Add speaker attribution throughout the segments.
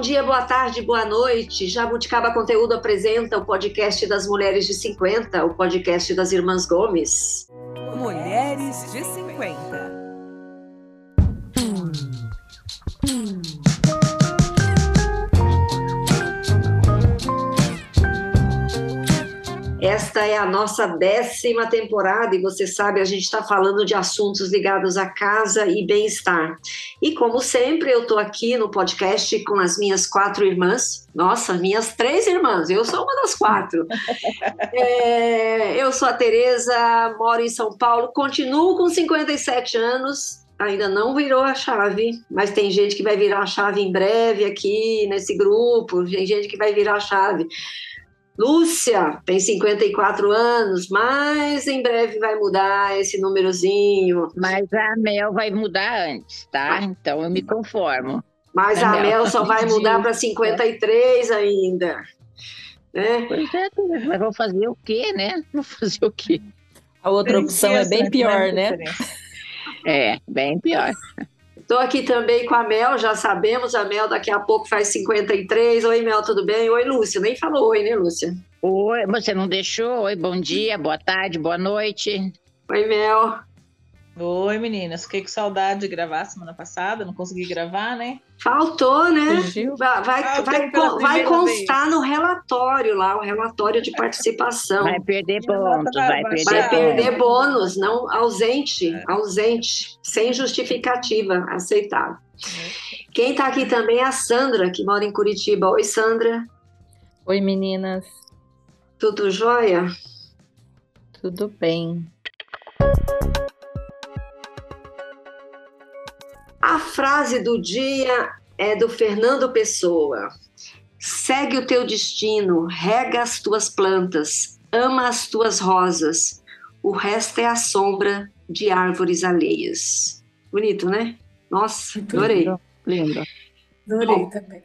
Speaker 1: bom dia, boa tarde, boa noite. Jabuticaba Conteúdo apresenta o podcast das Mulheres de 50, o podcast das Irmãs Gomes.
Speaker 2: Mulheres de 50.
Speaker 1: É a nossa décima temporada e você sabe, a gente está falando de assuntos ligados à casa e bem-estar. E como sempre, eu estou aqui no podcast com as minhas quatro irmãs. Nossa, minhas três irmãs, eu sou uma das quatro. é, eu sou a Tereza, moro em São Paulo, continuo com 57 anos, ainda não virou a chave, mas tem gente que vai virar a chave em breve aqui nesse grupo, tem gente que vai virar a chave. Lúcia tem 54 anos, mas em breve vai mudar esse númerozinho.
Speaker 3: Mas a Mel vai mudar antes, tá? Então eu me conformo.
Speaker 1: Mas a, a Mel, só vai mudar para 53 ainda. Né?
Speaker 3: Pois é, mas vou fazer o quê, né? Vou fazer o quê?
Speaker 4: A outra opção é bem pior, né?
Speaker 3: É, bem pior.
Speaker 1: Estou aqui também com a Mel, já sabemos, a Mel daqui a pouco faz 53. Oi, Mel, tudo bem? Oi, Lúcia. Nem falou oi, né, Lúcia?
Speaker 3: Oi, você não deixou? Oi, bom dia, boa tarde, boa noite.
Speaker 1: Oi, Mel.
Speaker 4: Oi, meninas. Fiquei com saudade de gravar semana passada, não consegui gravar, né?
Speaker 1: Faltou, né? Fugiu. Vai, vai, vai, vai constar vez. no relatório lá, o relatório de participação.
Speaker 3: Vai perder pontos, vai perder
Speaker 1: Vai perder bônus, não ausente, é. ausente, sem justificativa aceitável. É. Quem está aqui também é a Sandra, que mora em Curitiba. Oi, Sandra.
Speaker 5: Oi, meninas.
Speaker 1: Tudo jóia?
Speaker 5: Tudo bem.
Speaker 1: Frase do dia é do Fernando Pessoa. Segue o teu destino, rega as tuas plantas, ama as tuas rosas. O resto é a sombra de árvores alheias. Bonito, né? Nossa, adorei.
Speaker 5: Lindo.
Speaker 6: Adorei Bom, também.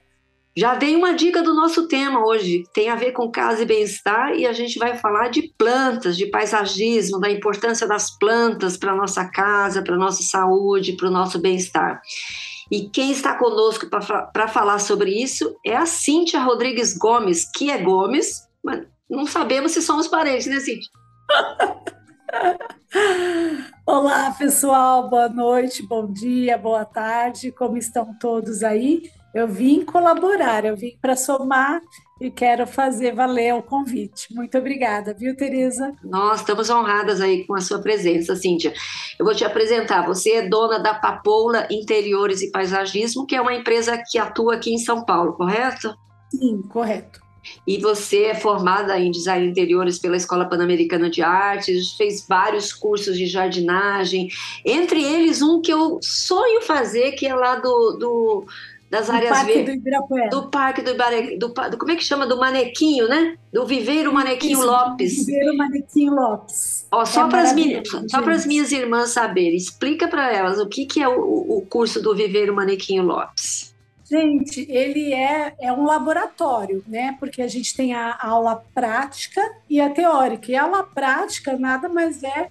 Speaker 1: Já dei uma dica do nosso tema hoje, tem a ver com casa e bem-estar, e a gente vai falar de plantas, de paisagismo, da importância das plantas para a nossa casa, para a nossa saúde, para o nosso bem-estar. E quem está conosco para falar sobre isso é a Cíntia Rodrigues Gomes, que é Gomes, mas não sabemos se somos parentes, né, Cíntia?
Speaker 6: Olá, pessoal, boa noite, bom dia, boa tarde, como estão todos aí? Eu vim colaborar, eu vim para somar e quero fazer valer o convite. Muito obrigada, viu, Tereza?
Speaker 1: Nós estamos honradas aí com a sua presença, Cíntia. Eu vou te apresentar. Você é dona da Papoula Interiores e Paisagismo, que é uma empresa que atua aqui em São Paulo, correto?
Speaker 6: Sim, correto.
Speaker 1: E você é formada em design interiores pela Escola Pan-Americana de Artes, fez vários cursos de jardinagem, entre eles um que eu sonho fazer, que é lá do, do das áreas
Speaker 6: Parque verdes. Do.
Speaker 1: Do Parque do Ibirapuera. Do, do, como é que chama? Do Manequinho, né? Do Viveiro Manequinho Isso, Lopes.
Speaker 6: Viveiro Manequinho Lopes.
Speaker 1: Ó, só é para as só para as minhas irmãs saberem, explica para elas o que, que é o, o curso do Viveiro Manequinho Lopes.
Speaker 6: Gente, ele é, é um laboratório, né? Porque a gente tem a aula prática e a teórica. E a aula prática nada mais é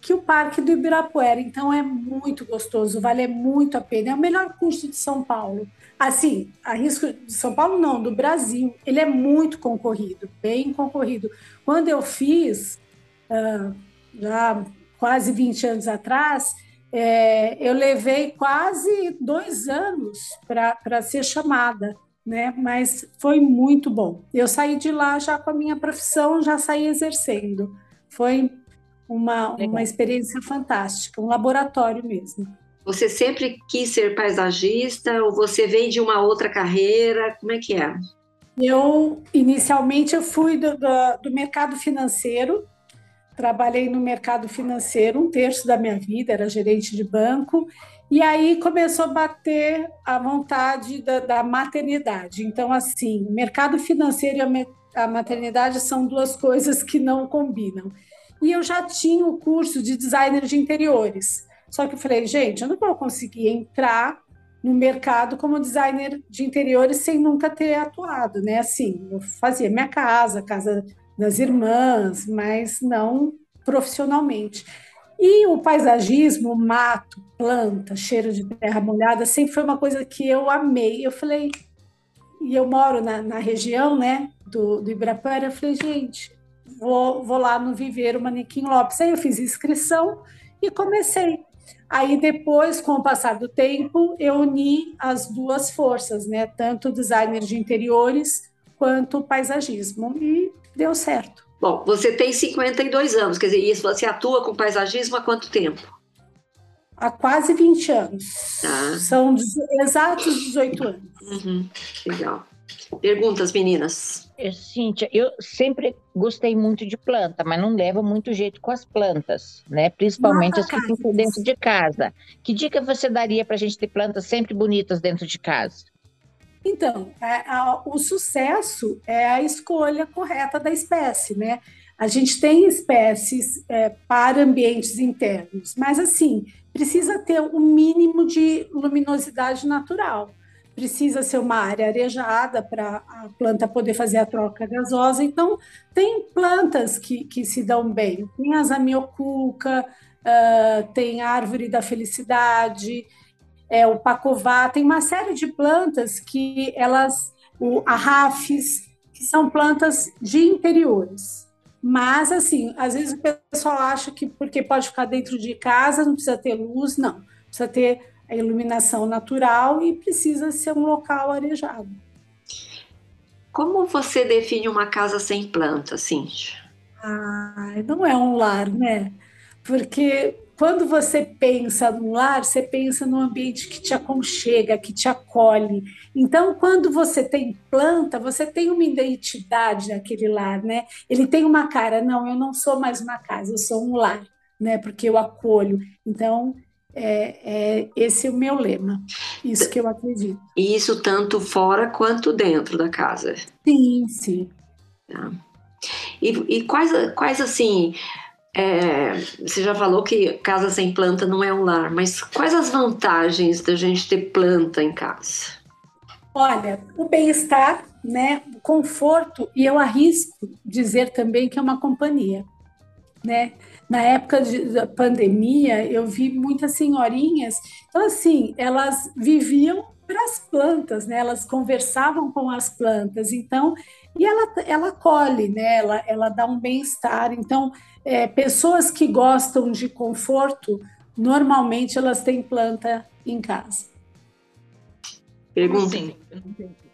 Speaker 6: que o Parque do Ibirapuera. Então é muito gostoso, vale muito a pena. É o melhor curso de São Paulo. Assim, arrisco de São Paulo não, do Brasil. Ele é muito concorrido, bem concorrido. Quando eu fiz, uh, já quase 20 anos atrás, é, eu levei quase dois anos para ser chamada, né? Mas foi muito bom. Eu saí de lá já com a minha profissão, já saí exercendo. Foi uma, uma experiência fantástica, um laboratório mesmo.
Speaker 1: Você sempre quis ser paisagista ou você vem de uma outra carreira? Como é que é?
Speaker 6: Eu, inicialmente, eu fui do, do, do mercado financeiro, trabalhei no mercado financeiro um terço da minha vida, era gerente de banco, e aí começou a bater a vontade da, da maternidade. Então, assim, mercado financeiro e a, a maternidade são duas coisas que não combinam. E eu já tinha o curso de designer de interiores. Só que eu falei, gente, eu não vou conseguir entrar no mercado como designer de interiores sem nunca ter atuado, né? Assim, eu fazia minha casa, casa das irmãs, mas não profissionalmente. E o paisagismo, mato, planta, cheiro de terra molhada, sempre foi uma coisa que eu amei. Eu falei, e eu moro na, na região, né, do, do Ibirapuera, eu falei, gente, vou, vou lá no Viveiro Manequim Lopes. Aí eu fiz inscrição e comecei. Aí depois, com o passar do tempo, eu uni as duas forças, né, tanto designer de interiores quanto paisagismo, e deu certo.
Speaker 1: Bom, você tem 52 anos, quer dizer, isso você atua com paisagismo há quanto tempo?
Speaker 6: Há quase 20 anos.
Speaker 1: Tá.
Speaker 6: São exatos 18 anos.
Speaker 1: Uhum, legal. Perguntas, meninas?
Speaker 3: Eu, Cíntia, eu sempre gostei muito de planta, mas não levo muito jeito com as plantas, né? Principalmente as que ficam dentro de casa. Que dica você daria para a gente ter plantas sempre bonitas dentro de casa?
Speaker 6: Então, a, a, o sucesso é a escolha correta da espécie, né? A gente tem espécies é, para ambientes internos, mas assim, precisa ter o um mínimo de luminosidade natural. Precisa ser uma área arejada para a planta poder fazer a troca gasosa. Então, tem plantas que, que se dão bem. Tem a zamioculca, uh, tem a árvore da felicidade, é, o pacová, tem uma série de plantas que elas, o arrafes, que são plantas de interiores. Mas, assim, às vezes o pessoal acha que porque pode ficar dentro de casa, não precisa ter luz, não. Precisa ter a iluminação natural e precisa ser um local arejado.
Speaker 1: Como você define uma casa sem planta, Cíntia?
Speaker 6: Ah, não é um lar, né? Porque quando você pensa no lar, você pensa num ambiente que te aconchega, que te acolhe. Então, quando você tem planta, você tem uma identidade naquele lar, né? Ele tem uma cara, não, eu não sou mais uma casa, eu sou um lar, né? Porque eu acolho. Então, é, é esse é o meu lema, isso que eu acredito.
Speaker 1: E isso tanto fora quanto dentro da casa?
Speaker 6: Sim, sim.
Speaker 1: Tá. E, e quais, quais assim é, você já falou que casa sem planta não é um lar, mas quais as vantagens da gente ter planta em casa?
Speaker 6: Olha, o bem-estar, né, o conforto, e eu arrisco dizer também que é uma companhia, né? Na época de, da pandemia, eu vi muitas senhorinhas, então assim, elas viviam para as plantas, né? Elas conversavam com as plantas, então, e ela, ela colhe, né? Ela, ela dá um bem-estar. Então, é, pessoas que gostam de conforto, normalmente elas têm planta em casa.
Speaker 4: Pergunta. Sim,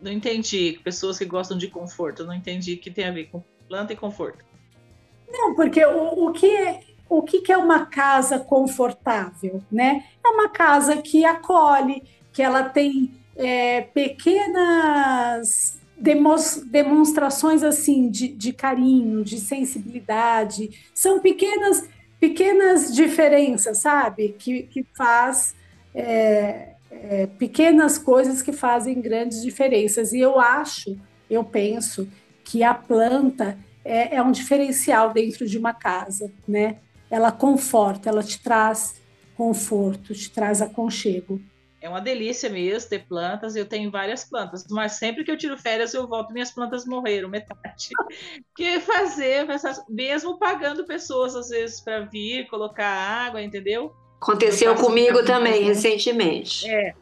Speaker 4: não entendi. Pessoas que gostam de conforto, não entendi o que tem a ver com planta e conforto.
Speaker 6: Não, porque o, o que é, o que é uma casa confortável, né? É uma casa que acolhe, que ela tem é, pequenas demonstrações assim de, de carinho, de sensibilidade, são pequenas pequenas diferenças, sabe? Que, que faz é, é, pequenas coisas que fazem grandes diferenças. E eu acho, eu penso que a planta é, é um diferencial dentro de uma casa, né? Ela conforta, ela te traz conforto, te traz aconchego
Speaker 4: é uma delícia mesmo ter plantas. Eu tenho várias plantas, mas sempre que eu tiro férias eu volto minhas plantas morreram metade. que fazer, mesmo pagando pessoas às vezes para vir colocar água, entendeu?
Speaker 1: Aconteceu comigo também recentemente.
Speaker 4: É,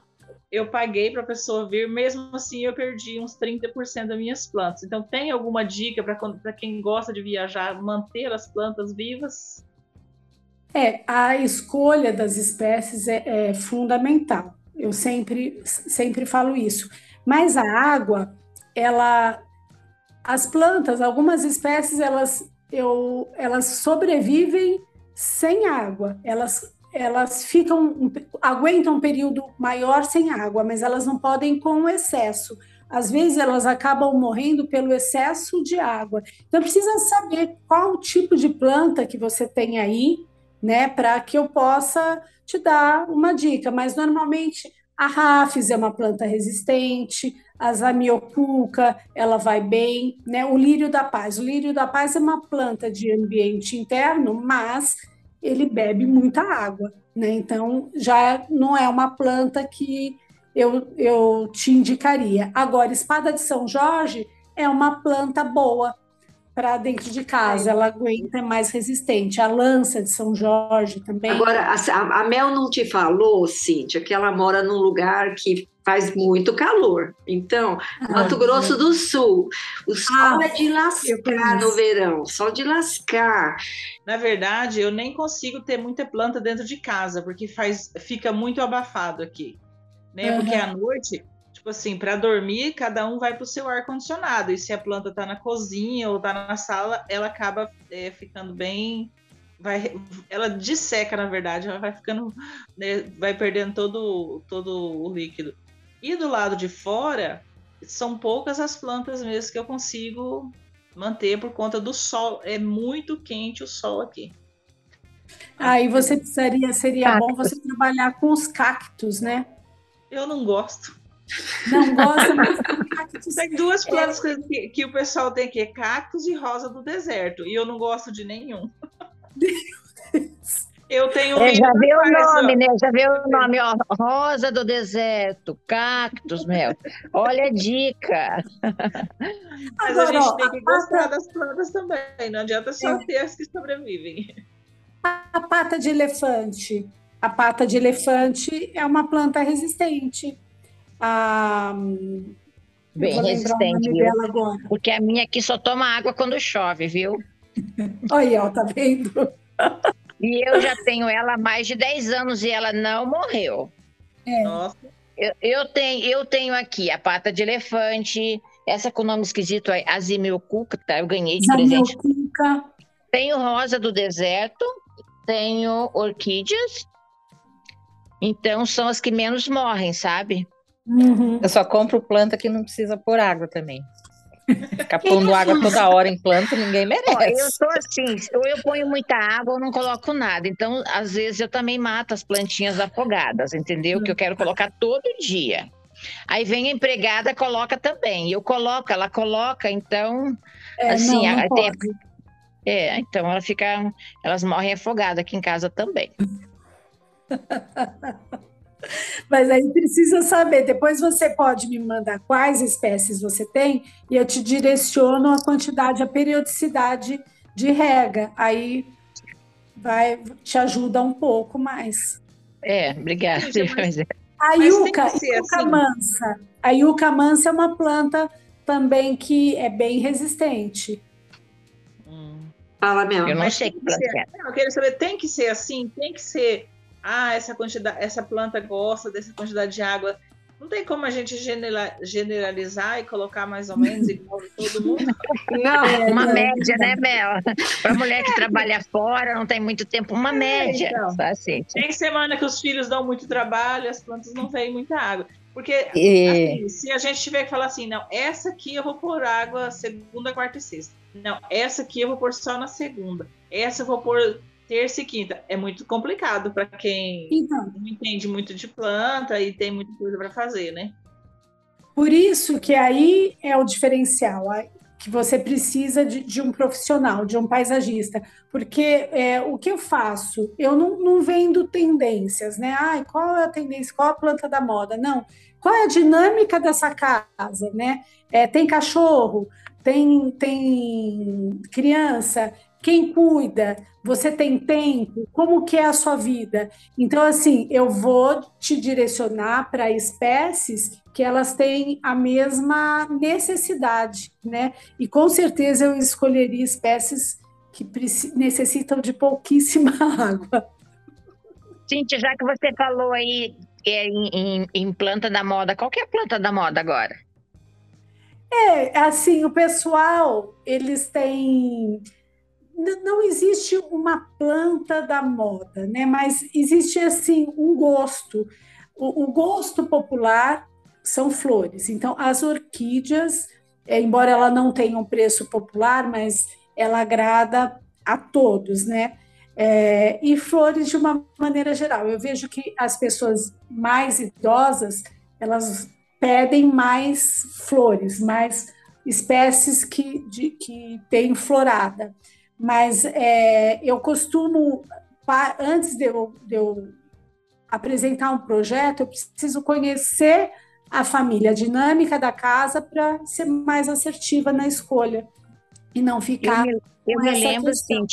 Speaker 4: eu paguei para a pessoa vir, mesmo assim eu perdi uns 30% das minhas plantas. Então, tem alguma dica para quem gosta de viajar manter as plantas vivas?
Speaker 6: É, a escolha das espécies é, é fundamental. Eu sempre, sempre falo isso. Mas a água, ela, as plantas, algumas espécies, elas, eu, elas sobrevivem sem água. Elas, elas ficam, aguentam um período maior sem água, mas elas não podem com excesso. Às vezes elas acabam morrendo pelo excesso de água. Então precisa saber qual tipo de planta que você tem aí, né, para que eu possa te dar uma dica, mas normalmente a rafis é uma planta resistente, a zamioculca, ela vai bem, né? O lírio da paz, o lírio da paz é uma planta de ambiente interno, mas ele bebe muita água, né? Então já não é uma planta que eu, eu te indicaria. Agora, espada de São Jorge é uma planta boa para dentro de casa, ela aguenta é mais resistente. A lança de São Jorge também.
Speaker 1: Agora, a, a Mel não te falou, Cíntia, que ela mora num lugar que faz muito calor. Então, ah, Mato Grosso do Sul, o sol ah, é de lascar no verão, sol de lascar.
Speaker 4: Na verdade, eu nem consigo ter muita planta dentro de casa, porque faz, fica muito abafado aqui. Né? Uhum. Porque à noite tipo assim, para dormir, cada um vai para o seu ar-condicionado. E se a planta está na cozinha ou está na sala, ela acaba é, ficando bem. Vai, ela disseca, na verdade, ela vai ficando. Né, vai perdendo todo, todo o líquido. E do lado de fora, são poucas as plantas mesmo que eu consigo manter por conta do sol. É muito quente o sol aqui.
Speaker 6: Aí ah, você precisaria, seria cactus. bom você trabalhar com os cactos, né?
Speaker 4: Eu não gosto.
Speaker 6: Não gosta, mas
Speaker 4: cactos. Tem duas é. plantas é... que, que, o pessoal tem aqui, cactos e rosa do deserto, e eu não gosto de nenhum. Eu tenho.
Speaker 3: É, já viu o nome, né? Já viu o nome, ó. Rosa do deserto, cactos, meu. Olha a dica.
Speaker 4: Mas Agora, a gente tem que gostar pata... das plantas também. Não adianta só é. ter as que sobrevivem.
Speaker 6: A pata de elefante. A pata de elefante é uma planta resistente a.
Speaker 3: Bem resistente, viu? Porque a minha aqui só toma água quando chove, viu?
Speaker 6: Olha, ó, tá vendo?
Speaker 3: E eu já tenho ela há mais de 10 anos e ela não morreu.
Speaker 4: É. Nossa.
Speaker 3: Eu, eu, tenho, eu tenho aqui a pata de elefante, essa com o nome esquisito é Azimilcuca, tá? Eu ganhei de presente. Tenho rosa do deserto, tenho orquídeas. Então são as que menos morrem, sabe?
Speaker 5: Uhum. Eu só compro planta que não precisa pôr água também. Ficar pondo água toda hora em planta, ninguém merece.
Speaker 3: Eu sou assim, ou eu ponho muita água ou não coloco nada. Então, às vezes, eu também mato as plantinhas afogadas, entendeu? Que eu quero colocar todo dia. Aí vem a empregada, coloca também. Eu coloco, ela coloca, então, é, assim, não, não tem... é, então ela fica, elas morrem afogadas aqui em casa também.
Speaker 6: Mas aí precisa saber. Depois você pode me mandar quais espécies você tem e eu te direciono a quantidade, a periodicidade de rega. Aí vai te ajuda um pouco mais.
Speaker 3: É, obrigada.
Speaker 6: A yuca, yuca assim. mansa. A yuca mansa é uma planta também que é bem resistente.
Speaker 1: Hum. Fala mesmo.
Speaker 3: Eu não sei que planta
Speaker 4: é. Não, eu quero saber, tem que ser assim, tem que ser ah, essa quantidade, essa planta gosta dessa quantidade de água. Não tem como a gente generalizar e colocar mais ou menos igual todo mundo?
Speaker 3: Não, é, uma média, né, Mel? Para mulher que é. trabalha fora, não tem muito tempo, uma é, média. Então,
Speaker 4: assim. Tem semana que os filhos dão muito trabalho, as plantas não têm muita água. Porque e... assim, se a gente tiver que falar assim, não, essa aqui eu vou pôr água segunda, quarta e sexta. Não, essa aqui eu vou pôr só na segunda. Essa eu vou pôr terça e quinta é muito complicado para quem então, não entende muito de planta e tem muita coisa para fazer, né?
Speaker 6: Por isso que aí é o diferencial, que você precisa de, de um profissional, de um paisagista, porque é, o que eu faço, eu não, não vendo tendências, né? Ai, qual é a tendência, qual a planta da moda? Não. Qual é a dinâmica dessa casa, né? É, tem cachorro, tem, tem criança, quem cuida, você tem tempo, como que é a sua vida? Então, assim, eu vou te direcionar para espécies que elas têm a mesma necessidade, né? E com certeza eu escolheria espécies que necessitam de pouquíssima água.
Speaker 3: Cíntia, já que você falou aí é, em, em, em planta da moda, qual que é a planta da moda agora?
Speaker 6: É, assim, o pessoal, eles têm não existe uma planta da moda, né? Mas existe assim um gosto. O, o gosto popular são flores. Então, as orquídeas, é, embora ela não tenha um preço popular, mas ela agrada a todos, né? É, e flores de uma maneira geral. Eu vejo que as pessoas mais idosas elas pedem mais flores, mais espécies que, de, que têm florada mas é, eu costumo, antes de eu, de eu apresentar um projeto, eu preciso conhecer a família, a dinâmica da casa para ser mais assertiva na escolha. e não ficar.
Speaker 3: Eu me, eu
Speaker 6: com
Speaker 3: me lembro, assim,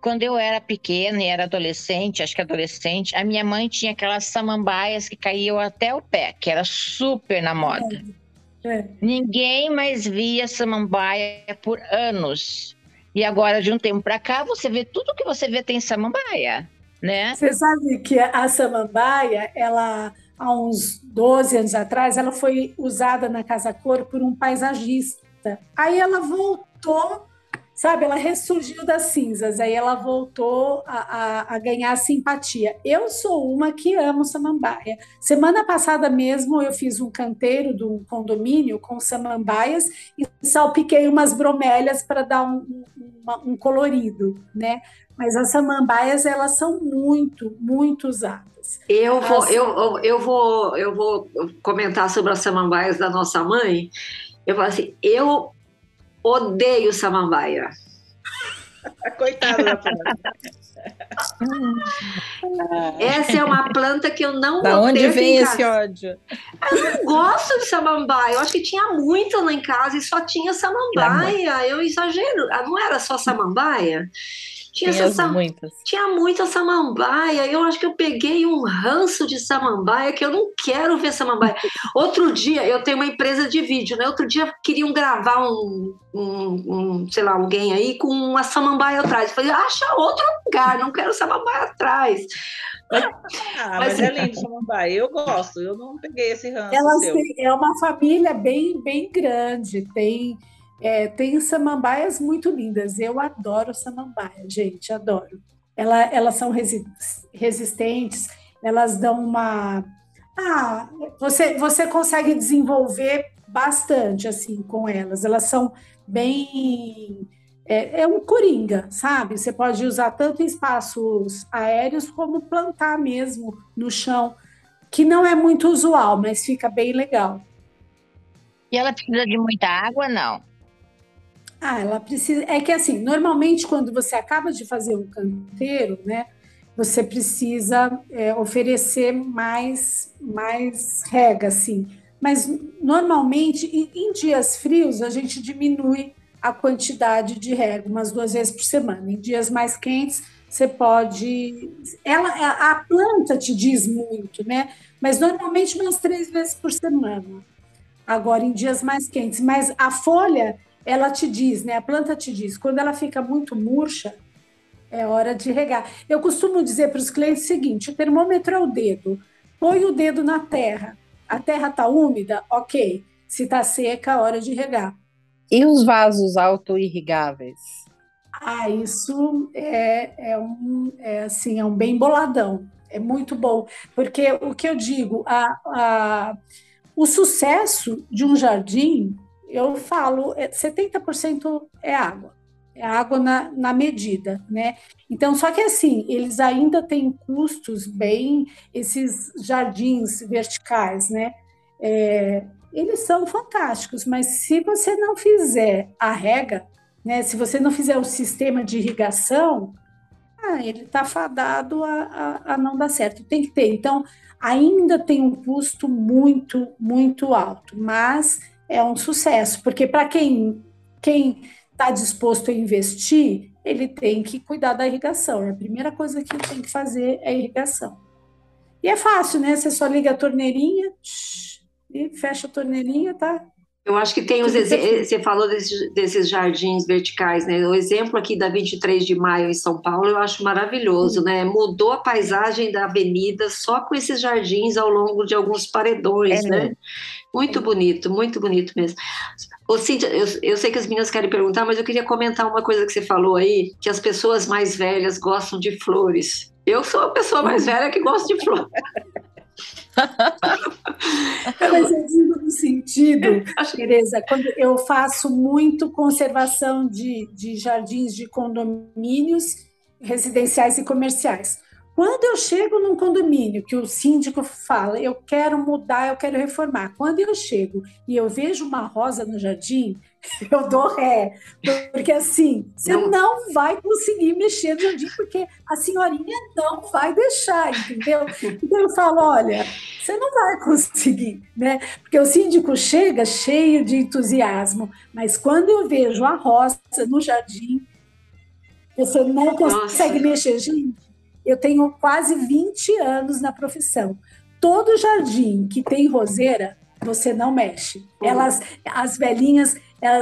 Speaker 3: quando eu era pequena e era adolescente, acho que adolescente, a minha mãe tinha aquelas samambaias que caíam até o pé, que era super na moda.
Speaker 6: É.
Speaker 3: Ninguém mais via samambaia por anos. E agora, de um tempo para cá, você vê tudo que você vê tem samambaia, né?
Speaker 6: Você sabe que a samambaia, ela há uns 12 anos atrás, ela foi usada na Casa Cor por um paisagista. Aí ela voltou, sabe? Ela ressurgiu das cinzas, aí ela voltou a, a, a ganhar simpatia. Eu sou uma que amo samambaia. Semana passada mesmo eu fiz um canteiro de um condomínio com samambaias e salpiquei umas bromélias para dar um, um, uma- um colorido, né? Mas as samambaias, elas são muito, muito usadas.
Speaker 1: Eu vou,
Speaker 6: As-
Speaker 1: eu, eu- eu vou, eu vou comentar sobre as samambaias da nossa mãe. Eu falo assim, eu odeio samambaia.
Speaker 4: Coitada da planta.
Speaker 1: Essa é uma planta que eu não
Speaker 5: Da onde vem
Speaker 1: em
Speaker 5: esse
Speaker 1: casa.
Speaker 5: ódio?
Speaker 1: Eu não gosto de samambaia. Eu acho que tinha muita lá em casa e só tinha samambaia. Eu exagero. Ah, Não era só samambaia? Tinha,
Speaker 5: Tem
Speaker 1: essa
Speaker 5: muitas.
Speaker 1: tinha muita samambaia. Eu acho que eu peguei um ranço de samambaia que eu não quero ver samambaia. Outro dia, eu tenho uma empresa de vídeo, né? Outro dia queriam gravar um, um- um, sei lá, alguém aí com uma samambaia atrás. Eu falei, acha outro lugar, não quero samambaia atrás.
Speaker 4: Ah,
Speaker 1: Mas-
Speaker 4: mas é lindo samambaia. Eu gosto. Eu não peguei esse ranço
Speaker 6: Elas
Speaker 4: seu.
Speaker 6: é uma família bem, bem grande, tem, é, tem samambaias muito lindas. Eu adoro samambaia, gente, adoro. Ela, elas são resi- resistentes, elas dão uma. Ah, você, você consegue desenvolver bastante assim com elas. Elas são bem. É, é um coringa, sabe? Você pode usar tanto em espaços aéreos como plantar mesmo no chão que não é muito usual, mas fica bem legal.
Speaker 3: E ela precisa de muita água, não?
Speaker 6: Ah, ela precisa. É que assim, normalmente quando você acaba de fazer um canteiro, né, você precisa é, oferecer mais, mais rega, assim. Mas normalmente, em, em dias frios, a gente diminui a quantidade de rega umas duas vezes por semana. Em dias mais quentes, você pode. Ela, a planta te diz muito, né? Mas normalmente umas três vezes por semana. Agora, em dias mais quentes. Mas a folha, ela te diz, né? A planta te diz, quando ela fica muito murcha, é hora de regar. Eu costumo dizer para os clientes o seguinte: o termômetro é o dedo. Põe o dedo na terra. A terra está úmida? Ok. Se está seca, é hora de regar.
Speaker 5: E os vasos auto-irrigáveis?
Speaker 6: Ah, isso é, é um, é, assim, é um bem boladão. É muito bom. Porque o que eu digo, a, a, o sucesso de um jardim, eu falo, é 70% é água. É água na, na medida, né? Então, só que assim, eles ainda têm custos bem, esses jardins verticais, né? É, eles são fantásticos, mas se você não fizer a rega, né, se você não fizer o sistema de irrigação, ah, ele está fadado a, a, a não dar certo. Tem que ter. Então, ainda tem um custo muito, muito alto, mas é um sucesso, porque para quem quem está disposto a investir, ele tem que cuidar da irrigação. É a primeira coisa que tem que fazer é irrigação. E é fácil, né? Você só liga a torneirinha e fecha a torneirinha, tá?
Speaker 1: Eu acho que tem os
Speaker 6: perfeito.
Speaker 1: você falou desses, desses jardins verticais, né? O exemplo aqui da 23 de maio em São Paulo eu acho maravilhoso, né? Mudou a paisagem da avenida só com esses jardins ao longo de alguns paredões,
Speaker 3: É.
Speaker 1: né? Muito bonito, muito bonito mesmo. Ô, Cíntia, eu, eu sei que as meninas querem perguntar, mas eu queria comentar uma coisa que você falou aí, que as pessoas mais velhas gostam de flores. Eu sou a pessoa mais velha que gosta de flores.
Speaker 6: Mas eu digo no sentido, Tereza, quando eu faço muito conservação de, de jardins de condomínios residenciais e comerciais. Quando eu chego num condomínio que o síndico fala, eu quero mudar, eu quero reformar. Quando eu chego e eu vejo uma rosa no jardim, eu dou ré. Porque assim, você
Speaker 1: Não.
Speaker 6: não vai conseguir mexer no jardim, porque a senhorinha não vai deixar, entendeu? Então eu falo, olha, você não vai conseguir, né? Porque o síndico chega cheio de entusiasmo, mas quando eu vejo a roça no jardim, você não consegue Nossa. mexer. Gente, eu tenho quase 20 anos na profissão. Todo jardim que tem roseira, você não mexe. Elas, as velhinhas,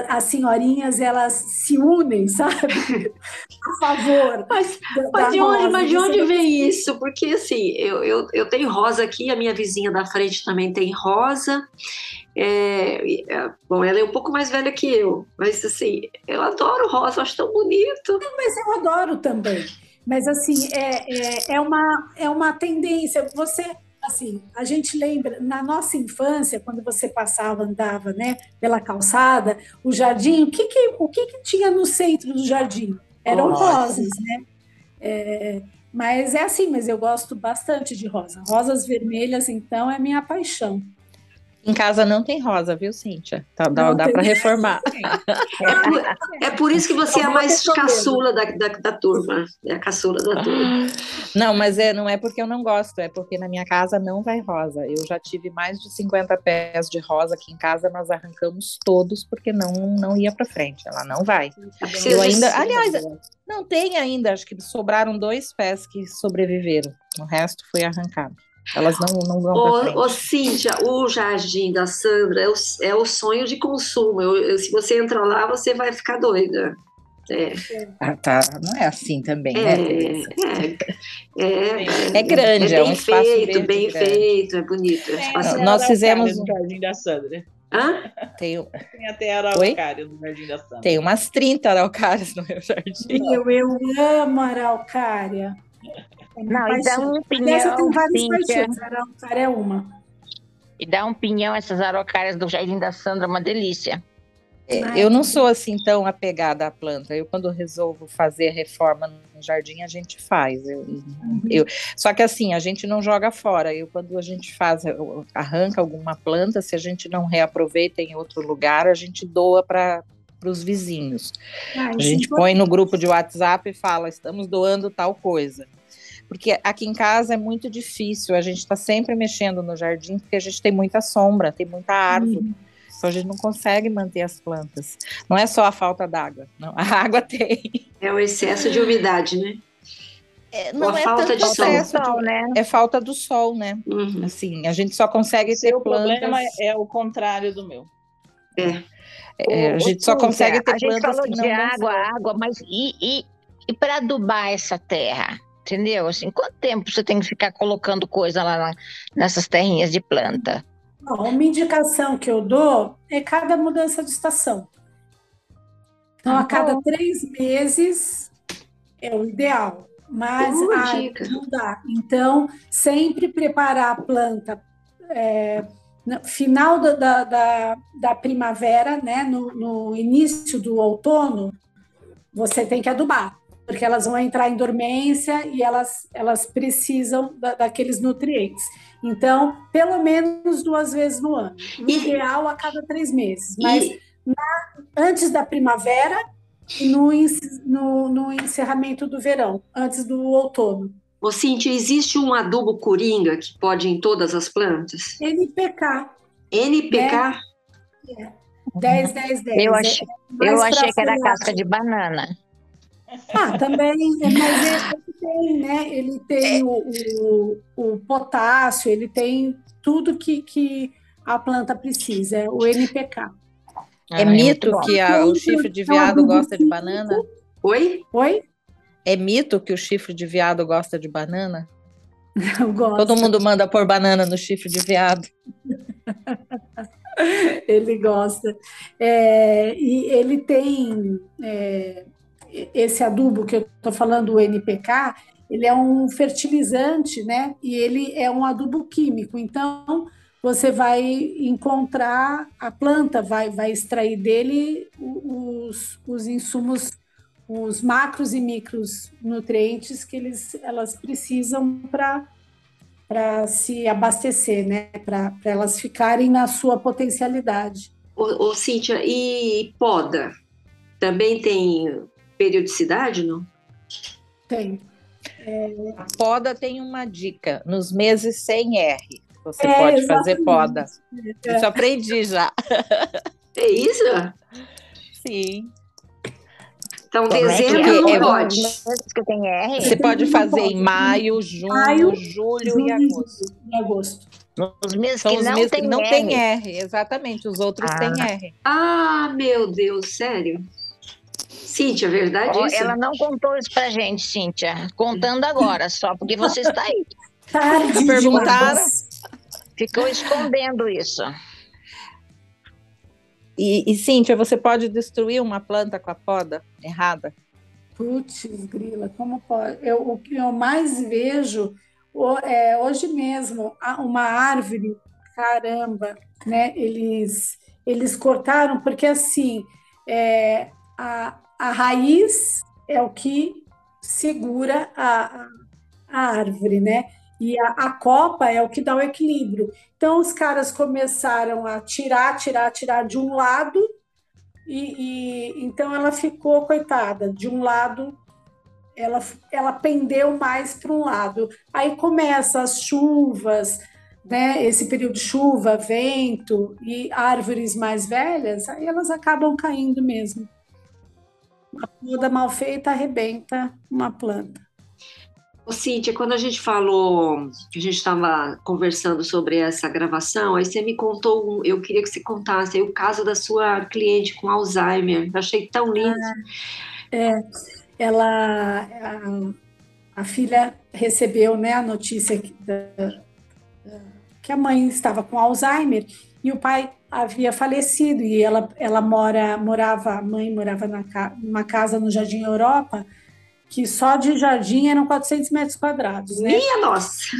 Speaker 6: as senhorinhas, elas se unem, sabe? A favor.
Speaker 1: Mas, mas de, onde, mas de onde vem isso? Porque, assim, eu, eu, eu tenho rosa aqui, a minha vizinha da frente também tem rosa. É, é, bom, ela é um pouco mais velha que eu, mas, assim, eu adoro rosa, acho tão bonito.
Speaker 6: Não, mas eu adoro também. Mas, assim, é, é, é, uma, é uma tendência. Você assim, a gente lembra, na nossa infância, quando você passava, andava, né, pela calçada, o jardim, o que que, o que, que tinha no centro do jardim? Eram rosas, né? É, mas é assim, mas eu gosto bastante de rosa. Rosas vermelhas, então, é minha paixão.
Speaker 5: Em casa não tem rosa, viu, Cíntia? Tá, dá dá para reformar.
Speaker 1: É, é por isso que você é a mais caçula da, da, da, turma. É a caçula da turma.
Speaker 5: Não, mas é, não é porque eu não gosto, é porque na minha casa não vai rosa. Eu já tive mais de 50 pés de rosa aqui em casa, nós arrancamos todos porque não, não ia para frente. Ela não vai. Eu ainda, aliás, não tem ainda, acho que sobraram dois pés que sobreviveram. O resto foi arrancado. Elas não, não vão
Speaker 1: ô, ô, Cíntia, o Jardim da Sandra é o, é o sonho de consumo. Eu, eu, se você entrar lá, você vai ficar doida.
Speaker 5: É. Ah, tá. Não é assim também,
Speaker 1: é,
Speaker 5: né?
Speaker 1: É, é,
Speaker 5: é, grande, é,
Speaker 1: é
Speaker 5: bem
Speaker 1: um feito, bem grande. feito, é bonito.
Speaker 5: É, nós fizemos
Speaker 4: no Jardim da Sandra.
Speaker 1: Hã?
Speaker 5: Tem,
Speaker 4: Tem até araucária no Jardim da Sandra.
Speaker 5: Tem umas 30 araucárias no meu jardim.
Speaker 6: Eu, eu amo araucária.
Speaker 3: Não, e dá um pinhão.
Speaker 6: tem várias paixões, araucária é uma.
Speaker 3: E dá um pinhão, essas araucárias do Jardim da Sandra, uma delícia.
Speaker 5: É, eu não sou assim tão apegada à planta. Eu, quando resolvo fazer reforma no jardim, a gente faz. Eu, uhum. eu, só que assim, a gente não joga fora. Eu, quando a gente faz, arranca alguma planta, se a gente não reaproveita em outro lugar, a gente doa para os vizinhos. Ah, a gente põe no grupo de WhatsApp e fala: estamos doando tal coisa porque aqui em casa é muito difícil, a gente está sempre mexendo no jardim, porque a gente tem muita sombra, tem muita árvore. Uhum. Então a gente não consegue manter as plantas. Não é só a falta d'água, não. A água tem.
Speaker 1: É o excesso de umidade, né?
Speaker 5: É, não Ou é falta de sol, né? É falta do sol, né? Uhum. Assim, a gente só consegue Seu ter plantas. O problema
Speaker 4: é o contrário do meu.
Speaker 1: É.
Speaker 5: é a gente só consegue ter
Speaker 3: a
Speaker 5: plantas
Speaker 3: gente falou de água, água, mas e, e, e para adubar essa terra? Entendeu? Assim, quanto tempo você tem que ficar colocando coisa lá na, nessas terrinhas de planta?
Speaker 6: Bom, uma indicação que eu dou é cada mudança de estação. Então, a cada três meses é o ideal, mas ah, não dá. Então, sempre preparar a planta é, no final da, da, da, da primavera, né, no, no início do outono, você tem que adubar porque elas vão entrar em dormência e elas, elas precisam da, daqueles nutrientes. Então, pelo menos duas vezes no ano. Ideal a cada três meses. Mas e... na, antes da primavera e no, no, no, encerramento do verão, antes do outono.
Speaker 1: Ô, Cintia, existe um adubo coringa que pode ir em todas as plantas?
Speaker 6: NPK.
Speaker 1: NPK?
Speaker 6: É. 10, 10, 10.
Speaker 3: Eu, achei, é eu achei que era casca de banana.
Speaker 6: Ah, também, mas ele tem, né? Ele tem o, o, o, potássio, ele tem tudo que, que a planta precisa, é o NPK.
Speaker 5: É ah, mito que a, o chifre de viado gosta de banana?
Speaker 1: Oi?
Speaker 6: Oi?
Speaker 5: É mito que o chifre de viado gosta de banana?
Speaker 6: Eu gosto.
Speaker 5: Todo mundo manda pôr banana no chifre de viado.
Speaker 6: ele gosta. É, e ele tem é, esse adubo que eu estou falando, o NPK, ele é um fertilizante, né? E ele é um adubo químico. Então, você vai encontrar a planta, vai, vai extrair dele os, os insumos, os macros e micros nutrientes que eles, elas precisam para para se abastecer, né? Para elas ficarem na sua potencialidade.
Speaker 1: Ô, ô, Cíntia, e poda? Também tem periodicidade, não?
Speaker 6: Tem.
Speaker 5: É... A poda tem uma dica, nos meses sem R. Você
Speaker 6: É,
Speaker 5: pode fazer
Speaker 6: exatamente.
Speaker 5: poda.
Speaker 6: É.
Speaker 5: Isso eu aprendi já.
Speaker 1: É isso?
Speaker 5: Sim.
Speaker 1: Então,
Speaker 3: Como é
Speaker 1: dezembro
Speaker 5: é?
Speaker 1: não
Speaker 5: É
Speaker 1: pode.
Speaker 3: Meses que tem R?
Speaker 5: Você pode fazer em maio, junho,
Speaker 6: Maio,
Speaker 5: julho
Speaker 6: Junho
Speaker 5: e agosto.
Speaker 6: e agosto.
Speaker 3: Nos meses
Speaker 5: São
Speaker 3: que
Speaker 5: os
Speaker 3: não
Speaker 5: meses
Speaker 3: tem
Speaker 5: que não
Speaker 3: R.
Speaker 5: tem R, exatamente. Os outros
Speaker 3: Ah.
Speaker 5: têm R.
Speaker 1: Ah, meu Deus, sério? Cíntia, é verdade
Speaker 3: Ó,
Speaker 1: isso?
Speaker 3: Ela não contou isso pra gente, Cíntia. Contando agora, só porque você está aí.
Speaker 6: Tarde
Speaker 5: Perguntaram?
Speaker 3: Ficou escondendo isso.
Speaker 5: E, e Cíntia, você pode destruir uma planta com a poda errada?
Speaker 6: Putz, grila, como pode? Eu, o que eu mais vejo o- é, hoje mesmo, uma árvore, caramba, né? Eles, eles cortaram, porque assim, é, a, a raiz é o que segura a, a, árvore, né? E a, a copa é o que dá o equilíbrio. Então, os caras começaram a tirar, tirar, tirar de um lado e, e- então ela ficou coitada. De um lado, ela, ela pendeu mais para um lado. Aí começa as chuvas, né? Esse período de chuva, vento e árvores mais velhas, aí elas acabam caindo mesmo. Uma poda mal feita arrebenta uma planta.
Speaker 1: Ô, Cíntia, quando a gente falou, que a gente estava conversando sobre essa gravação, aí você me contou, eu queria que você contasse o caso da sua cliente com Alzheimer. Eu achei tão lindo.
Speaker 6: ela a, a filha recebeu né, a notícia que, da- que a mãe estava com Alzheimer e o pai havia falecido e ela, ela mora morava a mãe morava na, numa casa no Jardim Europa que só de jardim eram 400 metros quadrados, né?
Speaker 1: Minha nossa!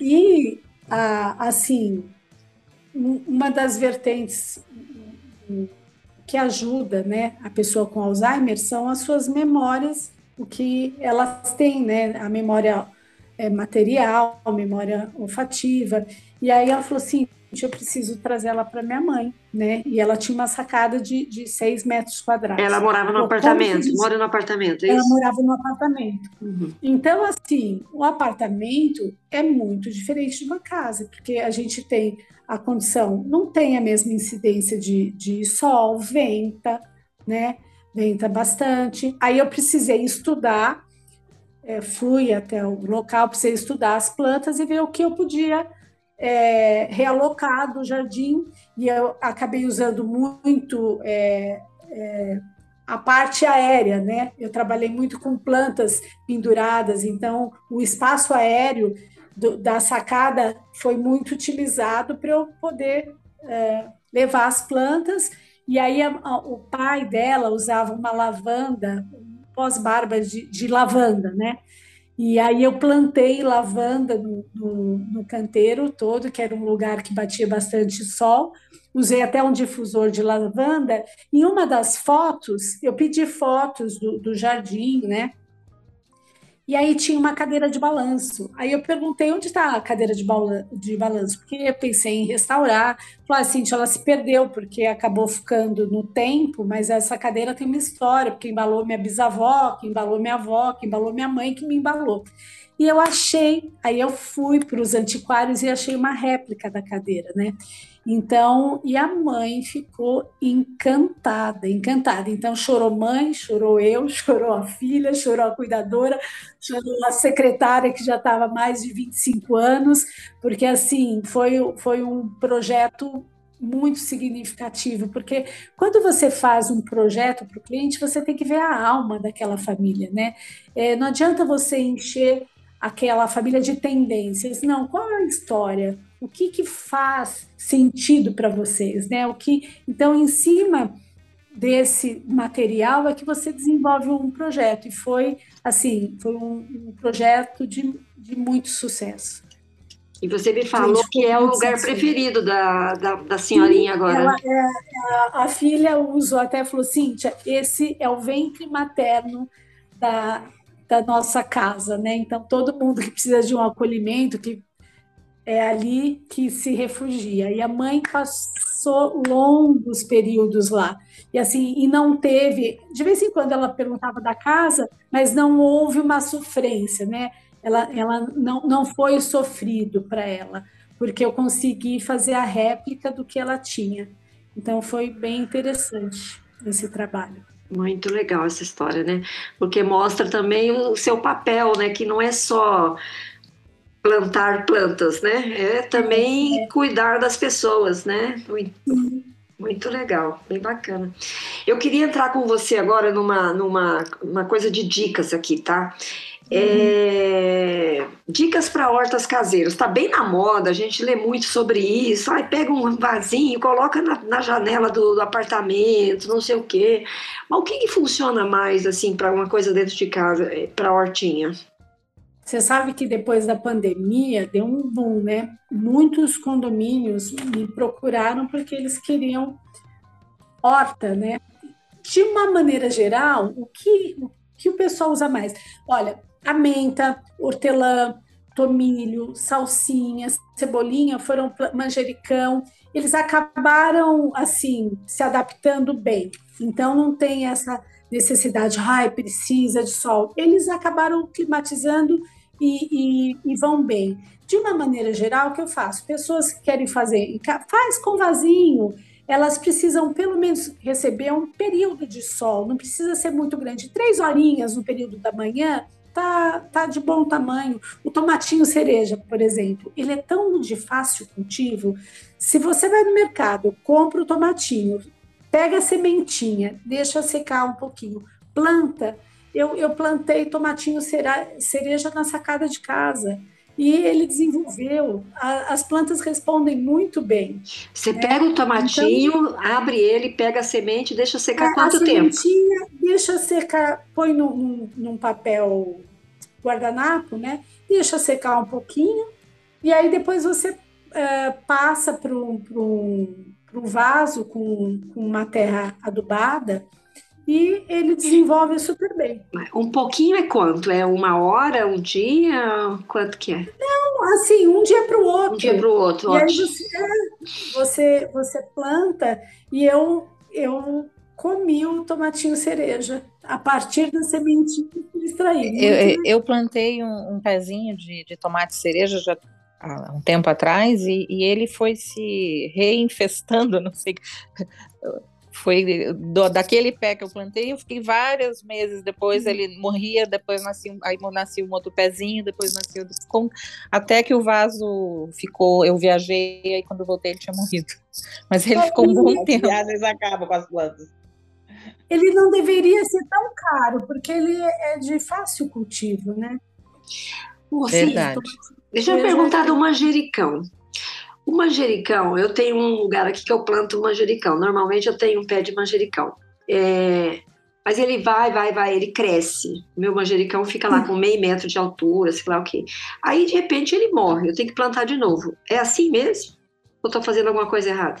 Speaker 6: E, a- assim, um- uma das vertentes que ajuda né, a pessoa com Alzheimer são as suas memórias, o que elas têm, né? A memória é, material, a memória olfativa. E aí ela falou assim, eu preciso trazer ela para minha mãe, né? E ela tinha uma sacada de, de seis metros quadrados.
Speaker 1: Ela morava no apartamento, mora no apartamento, é
Speaker 6: Ela
Speaker 1: isso?
Speaker 6: morava no apartamento.
Speaker 1: Uhum.
Speaker 6: Então, assim, o apartamento é muito diferente de uma casa, porque a gente tem a condição, não tem a mesma incidência de, de sol, venta, né? Venta bastante. Aí eu precisei estudar, eh, fui até o local, precisei estudar as plantas e ver o que eu podia eh, realocar do jardim, e eu acabei usando muito eh, eh, a parte aérea, né? Eu trabalhei muito com plantas penduradas, então o espaço aéreo do- da sacada foi muito utilizado para eu poder é, levar as plantas. E aí a- a- o pai dela usava uma lavanda, pós-barba de, de lavanda, né? E aí eu plantei lavanda no, no, no canteiro todo, que era um lugar que batia bastante sol. Usei até um difusor de lavanda. Em uma das fotos, eu pedi fotos do, do jardim, né? E aí tinha uma cadeira de balanço. Aí eu perguntei onde está a cadeira de, balan- de balanço, porque eu pensei em restaurar. Falei assim, ela se perdeu porque acabou ficando no tempo, mas essa cadeira tem uma história, porque embalou minha bisavó, que embalou minha avó, que embalou minha mãe, que me embalou. E eu achei, aí eu fui para os antiquários e achei uma réplica da cadeira, né? Então, e a mãe ficou encantada, encantada. Então, chorou mãe, chorou eu, chorou a filha, chorou a cuidadora, chorou a secretária que já estava há mais de 25 anos, porque assim, foi, foi um projeto muito significativo, porque quando você faz um projeto para o cliente, você tem que ver a alma daquela família, né? É, não adianta você encher aquela família de tendências, não. Qual é a história? O que, que faz sentido para vocês, né? O que, então, em cima desse material é que você desenvolve um projeto e foi assim, foi um, um projeto de, de muito sucesso.
Speaker 1: E você me falou
Speaker 6: Gente,
Speaker 1: que é o lugar preferido da, da, da senhorinha agora.
Speaker 6: Ela, é, a, a filha usou até falou, Cíntia, esse é o ventre materno da, da nossa casa, né? Então todo mundo que precisa de um acolhimento, que é ali que se refugia. E a mãe passou longos períodos lá. E assim, e não teve, de vez em quando ela perguntava da casa, mas não houve uma sofrência, né? Ela, ela não, não foi sofrido para ela, porque eu consegui fazer a réplica do que ela tinha. Então foi bem interessante esse trabalho.
Speaker 1: Muito legal essa história, né? Porque mostra também o seu papel, né? Que não é só plantar plantas, né? É também é. cuidar das pessoas, né? Muito, muito, legal, bem bacana. Eu queria entrar com você agora numa, numa uma coisa de dicas aqui, tá? É, dicas para hortas caseiras. Está bem na moda, a gente lê muito sobre isso. Aí pega um vasinho, coloca na, na janela do, do, apartamento, não sei o quê. Mas o que, que funciona mais assim para uma coisa dentro de casa, é, para hortinha?
Speaker 6: Você sabe que depois da pandemia deu um boom, né? Muitos condomínios me procuraram porque eles queriam horta, né? De uma maneira geral, o que, o que o pessoal usa mais? Olha, a menta, hortelã, tomilho, salsinha, cebolinha, foram manjericão. Eles acabaram assim se adaptando bem. Então não tem essa necessidade, ai, precisa de sol. Eles acabaram climatizando e, e, e, vão bem. De uma maneira geral, o que eu faço? Pessoas que querem fazer, faz com vasinho, elas precisam pelo menos receber um período de sol, não precisa ser muito grande. Três horinhas no período da manhã tá, tá de bom tamanho. O tomatinho cereja, por exemplo, ele é tão de fácil cultivo. Se você vai no mercado, compra o tomatinho, pega a sementinha, deixa secar um pouquinho, planta eu, eu plantei tomatinho cereja na sacada de casa e ele desenvolveu. A, as plantas respondem muito bem.
Speaker 1: Você né? pega o tomatinho, então, abre ele, pega a semente, deixa secar a, quanto a tempo?
Speaker 6: Deixa secar, põe num, num, num papel guardanapo, né? Deixa secar um pouquinho e aí depois você é, passa para um, vaso com, com uma terra adubada e ele desenvolve super bem.
Speaker 1: Um pouquinho é quanto? É uma hora, um dia? Quanto que é?
Speaker 6: Não, assim, um dia para o outro.
Speaker 1: Um dia para o outro,
Speaker 6: e ótimo. Aí você, é, você, você planta e eu, eu comi o tomatinho cereja a partir da semente extraída.
Speaker 5: Eu, eu plantei um, um pezinho de, de tomate cereja já há um tempo atrás e, e ele foi se reinfestando, não sei foi do, daquele pé que eu plantei, eu fiquei vários meses depois, uhum. ele morria, depois nascia, aí nascia um outro pezinho, depois nascia outro, até que o vaso ficou, eu viajei, aí quando voltei ele tinha morrido. Mas ele ficou um bom tempo.
Speaker 4: E às vezes acaba com as plantas.
Speaker 6: Ele não deveria ser tão caro, porque ele é de fácil cultivo, né?
Speaker 5: Verdade.
Speaker 1: Deixa eu perguntar do manjericão. O manjericão, eu tenho um lugar aqui que eu planto manjericão. Normalmente eu tenho um pé de manjericão. É, mas ele vai, vai, vai, ele cresce. Meu manjericão fica lá com meio metro de altura, sei lá o quê. Aí, de repente, ele morre. Eu tenho que plantar de novo. É assim mesmo? Ou estou fazendo alguma coisa errada?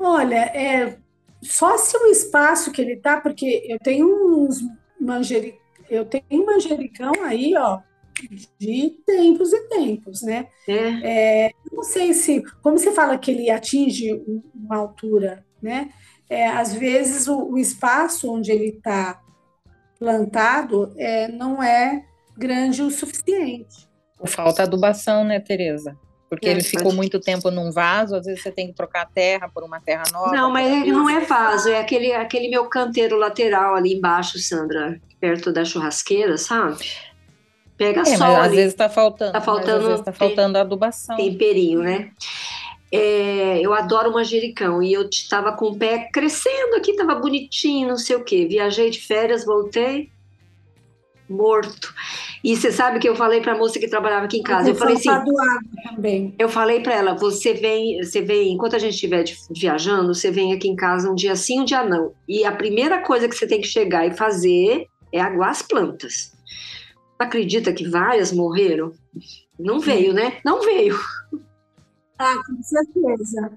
Speaker 6: Olha, é só se o espaço que ele tá, porque eu tenho uns manjericão, eu tenho manjericão aí, ó, de tempos e tempos, né? É. É, não sei se, como se fala que ele atinge uma altura, né? É, às vezes o, o, espaço onde ele está plantado é, não é grande o suficiente.
Speaker 5: Falta adubação, né, Tereza? Porque é, ele ficou muito tempo num vaso, às vezes você tem que trocar a terra por uma terra nova.
Speaker 1: Não, mas ele não é vaso, é aquele, aquele meu canteiro lateral ali embaixo, Sandra, perto da churrasqueira, sabe? Pega é,
Speaker 5: só. às vezes está faltando. Tá faltando, tá faltando adubação.
Speaker 1: Temperinho, né? É, eu adoro manjericão e eu estava com o pé crescendo aqui, estava bonitinho, não sei o quê. Viajei de férias, voltei morto. E você sabe que eu falei para a moça que trabalhava aqui em casa, eu falei assim, também. eu falei para ela, você vem, você vem, enquanto a gente estiver viajando, você vem aqui em casa um dia sim, um dia não. E a primeira coisa que você tem que chegar e fazer é aguar as plantas acredita que várias morreram? Não veio, né? Não veio.
Speaker 6: Ah, com certeza.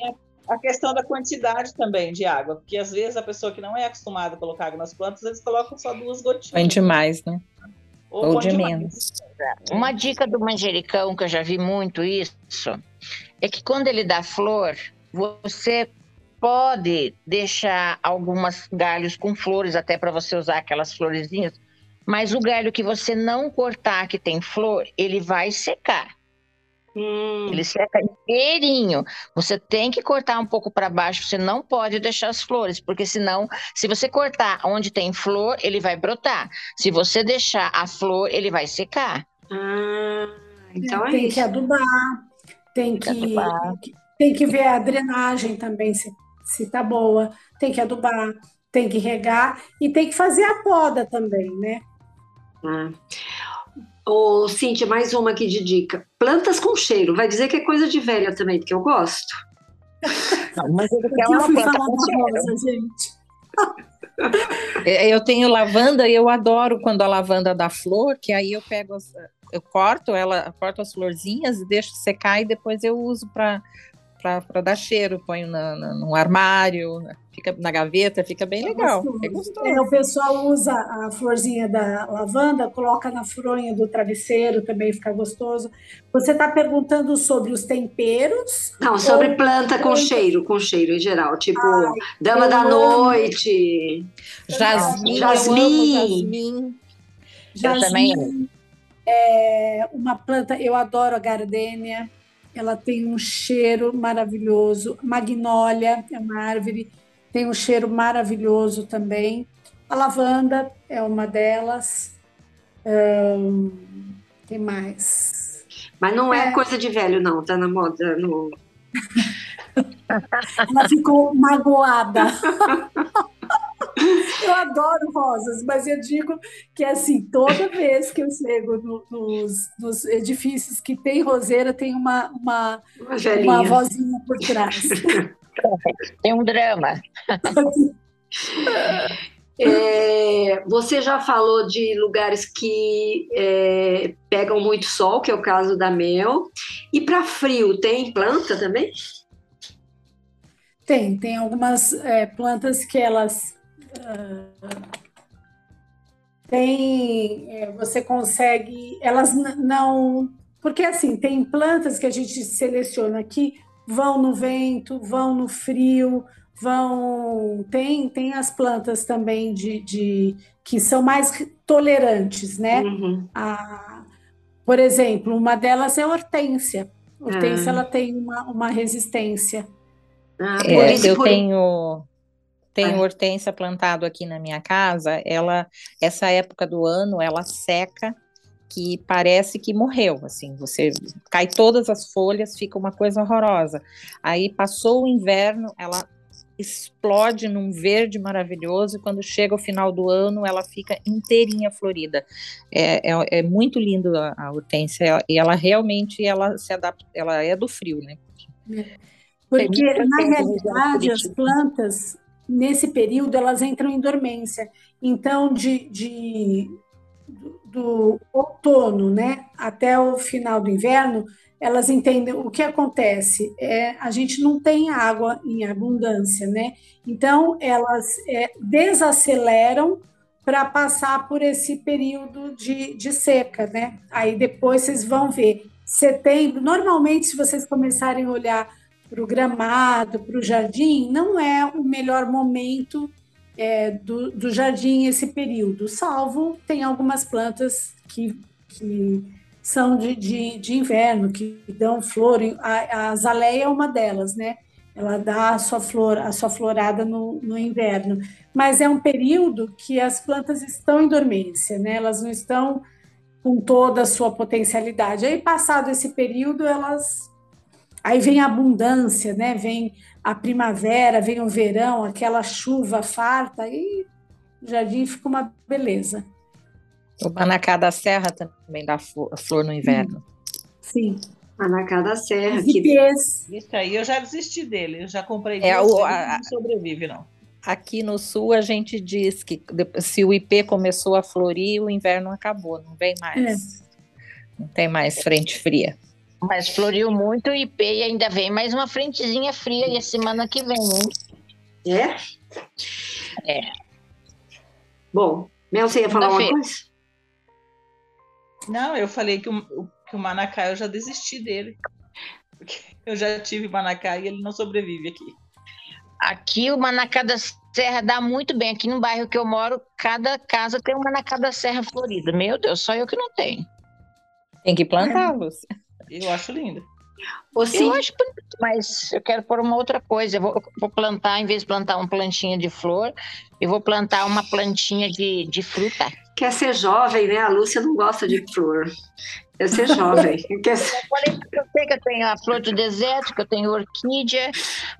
Speaker 4: É a questão da quantidade também de água, porque às vezes a pessoa que não é acostumada a colocar água nas plantas, eles colocam só duas gotinhas.
Speaker 5: Põe demais, né? Ou, Ou de menos.
Speaker 3: Uma dica do manjericão, que eu já vi muito isso, é que quando ele dá flor, você pode deixar algumas galhos com flores, até para você usar aquelas florezinhas, mas o galho que você não cortar, que tem flor, ele vai secar.
Speaker 1: Hum,
Speaker 3: Ele seca inteirinho. Você tem que cortar um pouco para baixo, você não pode deixar as flores, porque senão, se você cortar onde tem flor, ele vai brotar. Se você deixar a flor, ele vai secar.
Speaker 1: ah, então é,
Speaker 6: tem
Speaker 1: isso.
Speaker 6: que adubar, tem
Speaker 3: Tem que
Speaker 6: que,
Speaker 3: adubar.
Speaker 6: tem que ver a drenagem também, se, se tá boa, tem que adubar, tem que regar e tem que fazer a poda também, né?
Speaker 1: Ah. Ô, Cíntia, mais uma aqui de dica. Plantas com cheiro. Vai dizer que é coisa de velha também, porque eu gosto.
Speaker 3: Não, mas
Speaker 6: eu
Speaker 3: uma
Speaker 6: fui
Speaker 3: planta com cheiro.
Speaker 6: gente.
Speaker 5: É, Eu tenho lavanda e eu adoro quando a lavanda dá flor, que aí eu pego, as- eu corto ela, corto as florzinhas e deixo secar e depois eu uso para para dar cheiro, ponho na, na- no armário, fica na gaveta, fica bem legal. É gostoso.
Speaker 6: É, o pessoal usa a florzinha da lavanda, coloca na fronha do travesseiro, também fica gostoso. Você está perguntando sobre os temperos?
Speaker 1: Não, sobre
Speaker 6: Ou-
Speaker 1: planta com cheiro, com cheiro em geral. Tipo,
Speaker 6: Ai,
Speaker 1: dama da noite.
Speaker 5: Jasmim,
Speaker 1: Jasmim.
Speaker 5: jasmim.
Speaker 3: Eu também
Speaker 6: Jasmim é uma planta, eu adoro a gardênia, ela tem um cheiro maravilhoso. Magnólia é uma árvore, tem um cheiro maravilhoso também. A lavanda é uma delas. Ahn, tem mais?
Speaker 1: Mas não é,
Speaker 6: É.
Speaker 1: coisa de velho, não. Tá na moda. No...
Speaker 6: Ela ficou magoada. Eu adoro rosas, mas eu digo que assim, toda vez que eu chego no- nos, nos edifícios que tem roseira, tem uma, uma,
Speaker 1: Uma
Speaker 6: uma vozinha por trás.
Speaker 3: Tem um drama.
Speaker 1: É, você já falou de lugares que é, pegam muito sol, que é o caso da Mel. E para frio, tem planta também?
Speaker 6: Tem, tem algumas é, plantas que elas têm, é, você consegue, elas não, porque assim, tem plantas que a gente seleciona aqui, vão no vento, vão no frio, vão, tem, tem as plantas também de, de que são mais tolerantes, né?
Speaker 1: Uhum.
Speaker 6: A- por exemplo, uma delas é a hortênsia. Hortência,
Speaker 1: Ah.
Speaker 6: ela tem uma, uma resistência.
Speaker 1: Ah,
Speaker 5: É,
Speaker 1: por isso,
Speaker 5: eu
Speaker 1: por-
Speaker 5: tenho tenho
Speaker 1: Ah.
Speaker 5: hortênsia plantado aqui na minha casa. Ela essa época do ano ela seca que parece que morreu, assim, você cai todas as folhas, fica uma coisa horrorosa. Aí passou o inverno, ela explode num verde maravilhoso e quando chega o final do ano ela fica inteirinha florida. É, é, é muito lindo a, a hortênsia e ela realmente ela se adapta, ela é do frio, né?
Speaker 6: Porque,
Speaker 3: muita
Speaker 6: na realidade, as plantas, nesse período, elas entram em dormência. Então, de, de- do, outono né, até o final do inverno, elas entendem o que acontece. É, a gente não tem água em abundância, né? Então, elas é, desaceleram para passar por esse período de, de seca, né? Aí depois vocês vão ver. Setembro, normalmente, se vocês começarem a olhar para o gramado, para o jardim, não é o melhor momento é, do, do jardim esse período, salvo tem algumas plantas que, que são de, de, de inverno, que dão flor. A, a azaleia é uma delas, né? Ela dá a sua flor, a sua florada no, no inverno. Mas é um período que as plantas estão em dormência, né? Elas não estão com toda a sua potencialidade. Aí, passado esse período, elas Aí vem a abundância, né? Vem a primavera, vem o verão, aquela chuva farta e o jardim fica uma beleza.
Speaker 5: O manacá da serra também dá flo- flor no inverno.
Speaker 6: Sim.
Speaker 1: Manacá da Serra, que
Speaker 4: Isso aí eu já desisti dele. Eu já comprei
Speaker 5: É, o- a-
Speaker 4: não sobrevive, não.
Speaker 5: Aqui no sul a gente diz que se o IP começou a florir, o inverno acabou, não vem mais. Não tem mais frente fria.
Speaker 3: Mas floriu muito IP e ainda vem mais uma frentezinha fria e a semana que vem, hein?
Speaker 1: é?
Speaker 3: É.
Speaker 1: Bom, Mel, você ia falar uma
Speaker 3: Segunda-feira.
Speaker 1: coisa?
Speaker 4: Não, eu falei que o, que o Manacá eu já desisti dele. Porque eu já tive Manacá e ele não sobrevive aqui.
Speaker 3: Aqui o Manacá da Serra dá muito bem. Aqui no bairro que eu moro, cada casa tem um Manacá da Serra florida. Meu Deus, só eu que não tenho.
Speaker 5: Tem que plantá-los.
Speaker 4: Eu acho lindo.
Speaker 3: Eu acho bonito, mas eu quero pôr uma outra coisa. Eu vou, vou plantar, em vez de plantar uma plantinha de flor, eu vou plantar uma plantinha de, de fruta.
Speaker 1: quer ser jovem, né? A Lúcia não gosta de flor. Quer ser jovem. Quer ser-
Speaker 3: Eu falei eu sei que eu tenho a flor do deserto, que eu tenho orquídea,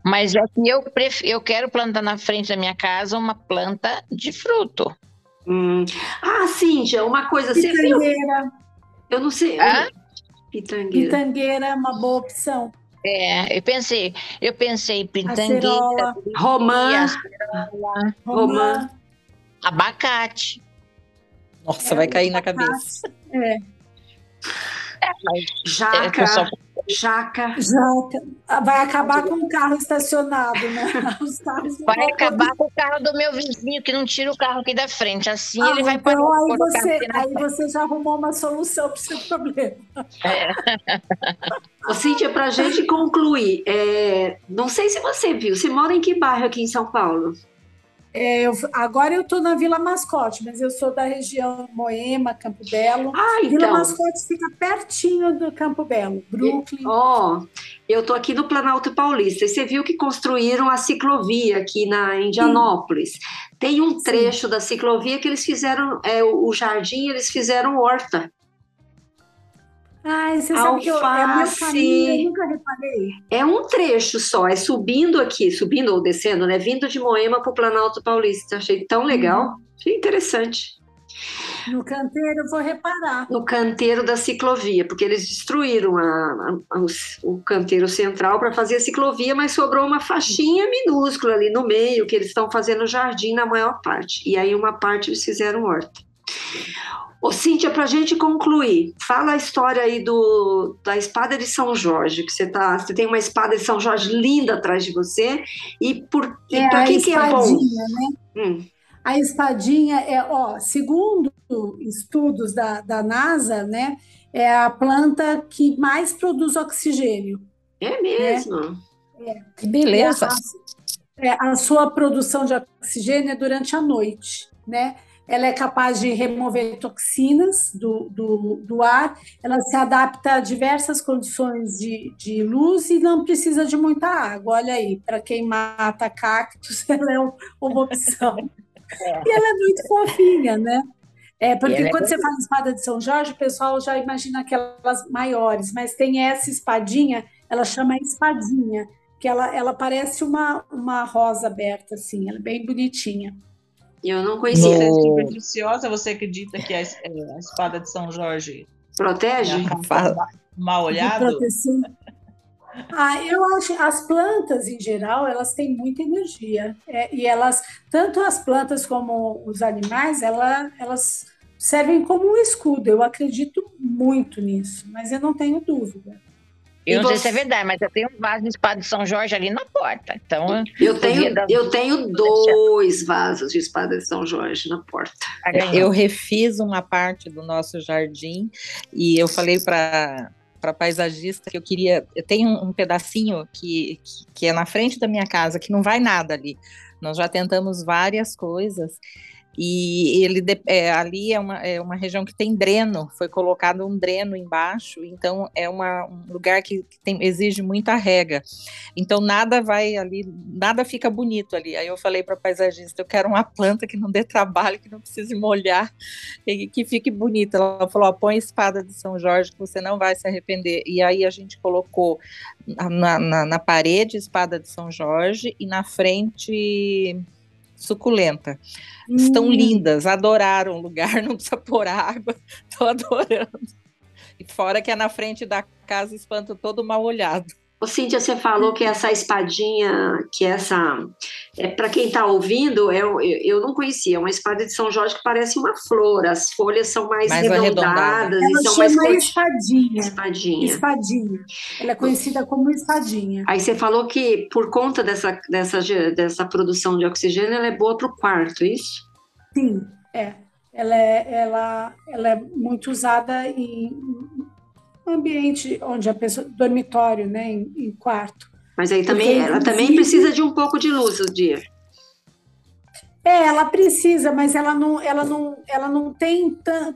Speaker 3: mas é que eu, pref... eu quero plantar na frente da minha casa uma planta de fruto.
Speaker 1: Hum. Ah, Cíntia, uma coisa, você viu? Eu não sei.
Speaker 3: Hã?
Speaker 1: Pitangueira.
Speaker 6: pitangueira é uma boa opção.
Speaker 3: É, eu pensei, eu pensei pitangueira,
Speaker 1: Romã.
Speaker 6: romã.
Speaker 3: abacate.
Speaker 5: Nossa, vai cair na cabeça.
Speaker 6: É,
Speaker 3: É,
Speaker 1: Jaca.
Speaker 3: pessoal-
Speaker 1: Jaca.
Speaker 6: já vai acabar com o carro estacionado, né?
Speaker 3: Vai acabar com o carro do meu vizinho, que não tira o carro aqui da frente. Assim
Speaker 6: Ah,
Speaker 3: ele vai
Speaker 6: então
Speaker 3: parar
Speaker 6: aí
Speaker 3: o carro
Speaker 6: você, aí você já arrumou uma solução para o seu problema.
Speaker 1: Ô, Cíntia, pra gente concluir, é, não sei se você viu, você mora em que bairro aqui em São Paulo?
Speaker 6: É, eu- agora eu estou na Vila Mascote, mas eu sou da região Moema, Campo Belo.
Speaker 1: Ah,
Speaker 6: Vila
Speaker 1: então.
Speaker 6: Mascote fica pertinho do Campo Belo, Brooklyn.
Speaker 1: Ó, eu tô aqui no Planalto Paulista e você viu que construíram a ciclovia aqui na Indianópolis. Tem um
Speaker 6: Sim.
Speaker 1: trecho da ciclovia que eles fizeram, é, o jardim, eles fizeram horta.
Speaker 6: Ai, você sabe que eu, é meu
Speaker 1: Alface.
Speaker 6: caminho, eu nunca reparei.
Speaker 1: É um trecho só, é subindo aqui, subindo ou descendo, né? Vindo de Moema para o Planalto Paulista. Achei tão legal, achei interessante.
Speaker 6: No canteiro eu vou reparar.
Speaker 1: No canteiro da ciclovia, porque eles destruíram a- a- os- o canteiro central para fazer a ciclovia, mas sobrou uma faixinha minúscula ali no meio, que eles estão fazendo jardim na maior parte. E aí uma parte eles fizeram horta. Ô, Cíntia, para a gente concluir, fala a história aí do, da espada de São Jorge, que você, tá, você tem uma espada de São Jorge linda atrás de você, e, por, e
Speaker 6: É a
Speaker 1: que, que é bom?
Speaker 6: espadinha, né?
Speaker 1: Hum,
Speaker 6: A espadinha é, ó, segundo estudos da, da NASA, né, é a planta que mais produz oxigênio.
Speaker 1: é mesmo.
Speaker 5: Que beleza.
Speaker 6: É, a sua produção de oxigênio é durante a noite, né? Ela é capaz de remover toxinas do, do, do ar, ela se adapta a diversas condições de, de luz e não precisa de muita água. Olha aí, para quem mata cactos, ela é um- uma opção. E ela é muito fofinha, né? É, porque
Speaker 3: é
Speaker 6: quando você fala espada de São Jorge, o pessoal já imagina aquelas maiores, mas tem essa espadinha, ela chama espadinha, que ela, ela parece uma, uma rosa aberta, assim, ela é bem bonitinha.
Speaker 1: Eu não conhecia.
Speaker 4: Você é
Speaker 5: No-
Speaker 4: supersticiosa, você acredita que a, é, a espada de São Jorge
Speaker 1: Protege?
Speaker 4: é mal olhado?
Speaker 6: Ah, eu acho as plantas em geral elas têm muita energia É, e elas tanto as plantas como os animais ela, elas servem como um escudo. Eu acredito muito nisso, mas eu não tenho dúvida.
Speaker 3: Eu
Speaker 1: E
Speaker 3: não sei se é verdade, mas eu tenho um vaso de espada de São Jorge ali na porta. Então,
Speaker 1: Eu tenho, eu tenho dois vasos de espada de São Jorge na porta.
Speaker 3: tá.
Speaker 5: Eu refiz uma parte do nosso jardim e eu falei para para paisagista que eu queria. Eu tenho um, um pedacinho que, que, que é na frente da minha casa, que não vai nada ali. Nós já tentamos várias coisas. E ele é, ali é uma, é uma região que tem dreno, foi colocado um dreno embaixo, então é uma, um lugar que, tem, exige muita rega. Então nada vai ali, nada fica bonito ali. Aí eu falei para a paisagista, eu quero uma planta que não dê trabalho, que não precise molhar, e que fique bonita. Ela falou, ó, põe a espada de São Jorge que você não vai se arrepender. E aí a gente colocou na, na, na parede espada de São Jorge e na frente suculenta. Estão
Speaker 6: Hum,
Speaker 5: lindas, adoraram o lugar, não precisa pôr água, estou adorando. E fora que é na frente da casa, espanta todo mal olhado.
Speaker 1: Ô, Cíntia, você falou que essa espadinha, que essa. É, Para quem está ouvindo, eu, eu eu não conhecia, é uma espada de São Jorge que parece uma flor, as folhas são mais,
Speaker 5: Mais
Speaker 1: arredondadas e
Speaker 6: Ela
Speaker 1: são mais curtinhas.
Speaker 6: espadinha.
Speaker 1: Espadinha.
Speaker 6: Espadinha. Ela é conhecida como espadinha.
Speaker 1: Aí você falou que por conta dessa, dessa, dessa produção de oxigênio, ela é boa para o quarto, isso?
Speaker 6: Sim, é. Ela é, ela, ela é muito usada em ambiente onde a pessoa. dormitório, né? Em, em quarto.
Speaker 1: Mas aí também,
Speaker 6: Porque,
Speaker 1: ela também precisa de um pouco de luz no dia.
Speaker 6: É, ela precisa, mas ela não, ela não, ela não tem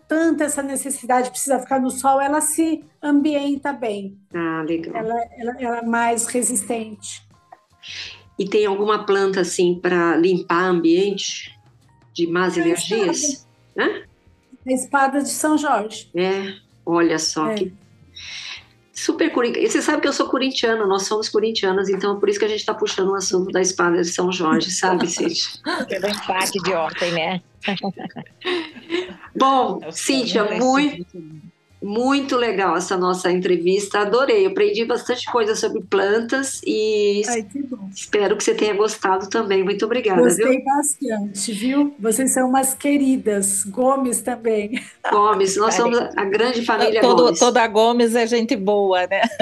Speaker 6: tanta essa necessidade, precisa ficar no sol, ela se ambienta bem.
Speaker 1: Ah, legal.
Speaker 6: Ela, ela, ela é mais resistente.
Speaker 1: E tem alguma planta assim para limpar ambiente de más energias? Hã?
Speaker 6: A espada de São Jorge.
Speaker 1: É, olha só
Speaker 6: É.
Speaker 1: que super corintiana. E você sabe que eu sou corintiana, nós somos corintianas, então é por isso que a gente está puxando o assunto da espada de São Jorge, sabe, Cíntia?
Speaker 3: Pelo empate de ontem, né?
Speaker 1: Bom, Cíntia, muito, muito legal essa nossa entrevista, adorei. Eu aprendi bastante coisa sobre plantas e
Speaker 6: Ai, que bom.
Speaker 1: espero que você tenha gostado também. Muito obrigada, viu?
Speaker 6: Gostei bastante, viu? Vocês são umas queridas. Gomes também.
Speaker 1: Gomes, nós somos a grande família
Speaker 5: Todo,
Speaker 1: Gomes.
Speaker 5: toda Gomes é gente boa, né?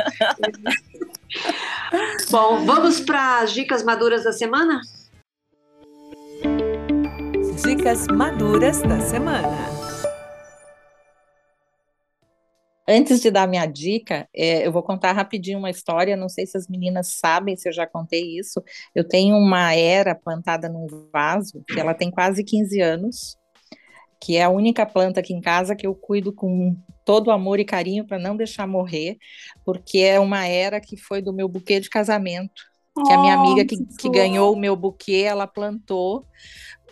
Speaker 1: Bom, vamos para as dicas maduras da semana?
Speaker 2: Dicas maduras da semana.
Speaker 5: Antes de dar minha dica, é, eu vou contar rapidinho uma história. Não sei se as meninas sabem, se eu já contei isso. Eu tenho uma era plantada num vaso, que ela tem quase 15 anos, que é a única planta aqui em casa que eu cuido com todo amor e carinho para não deixar morrer, porque é uma era que foi do meu buquê de casamento. Que a minha amiga que, que ganhou o meu buquê, ela plantou.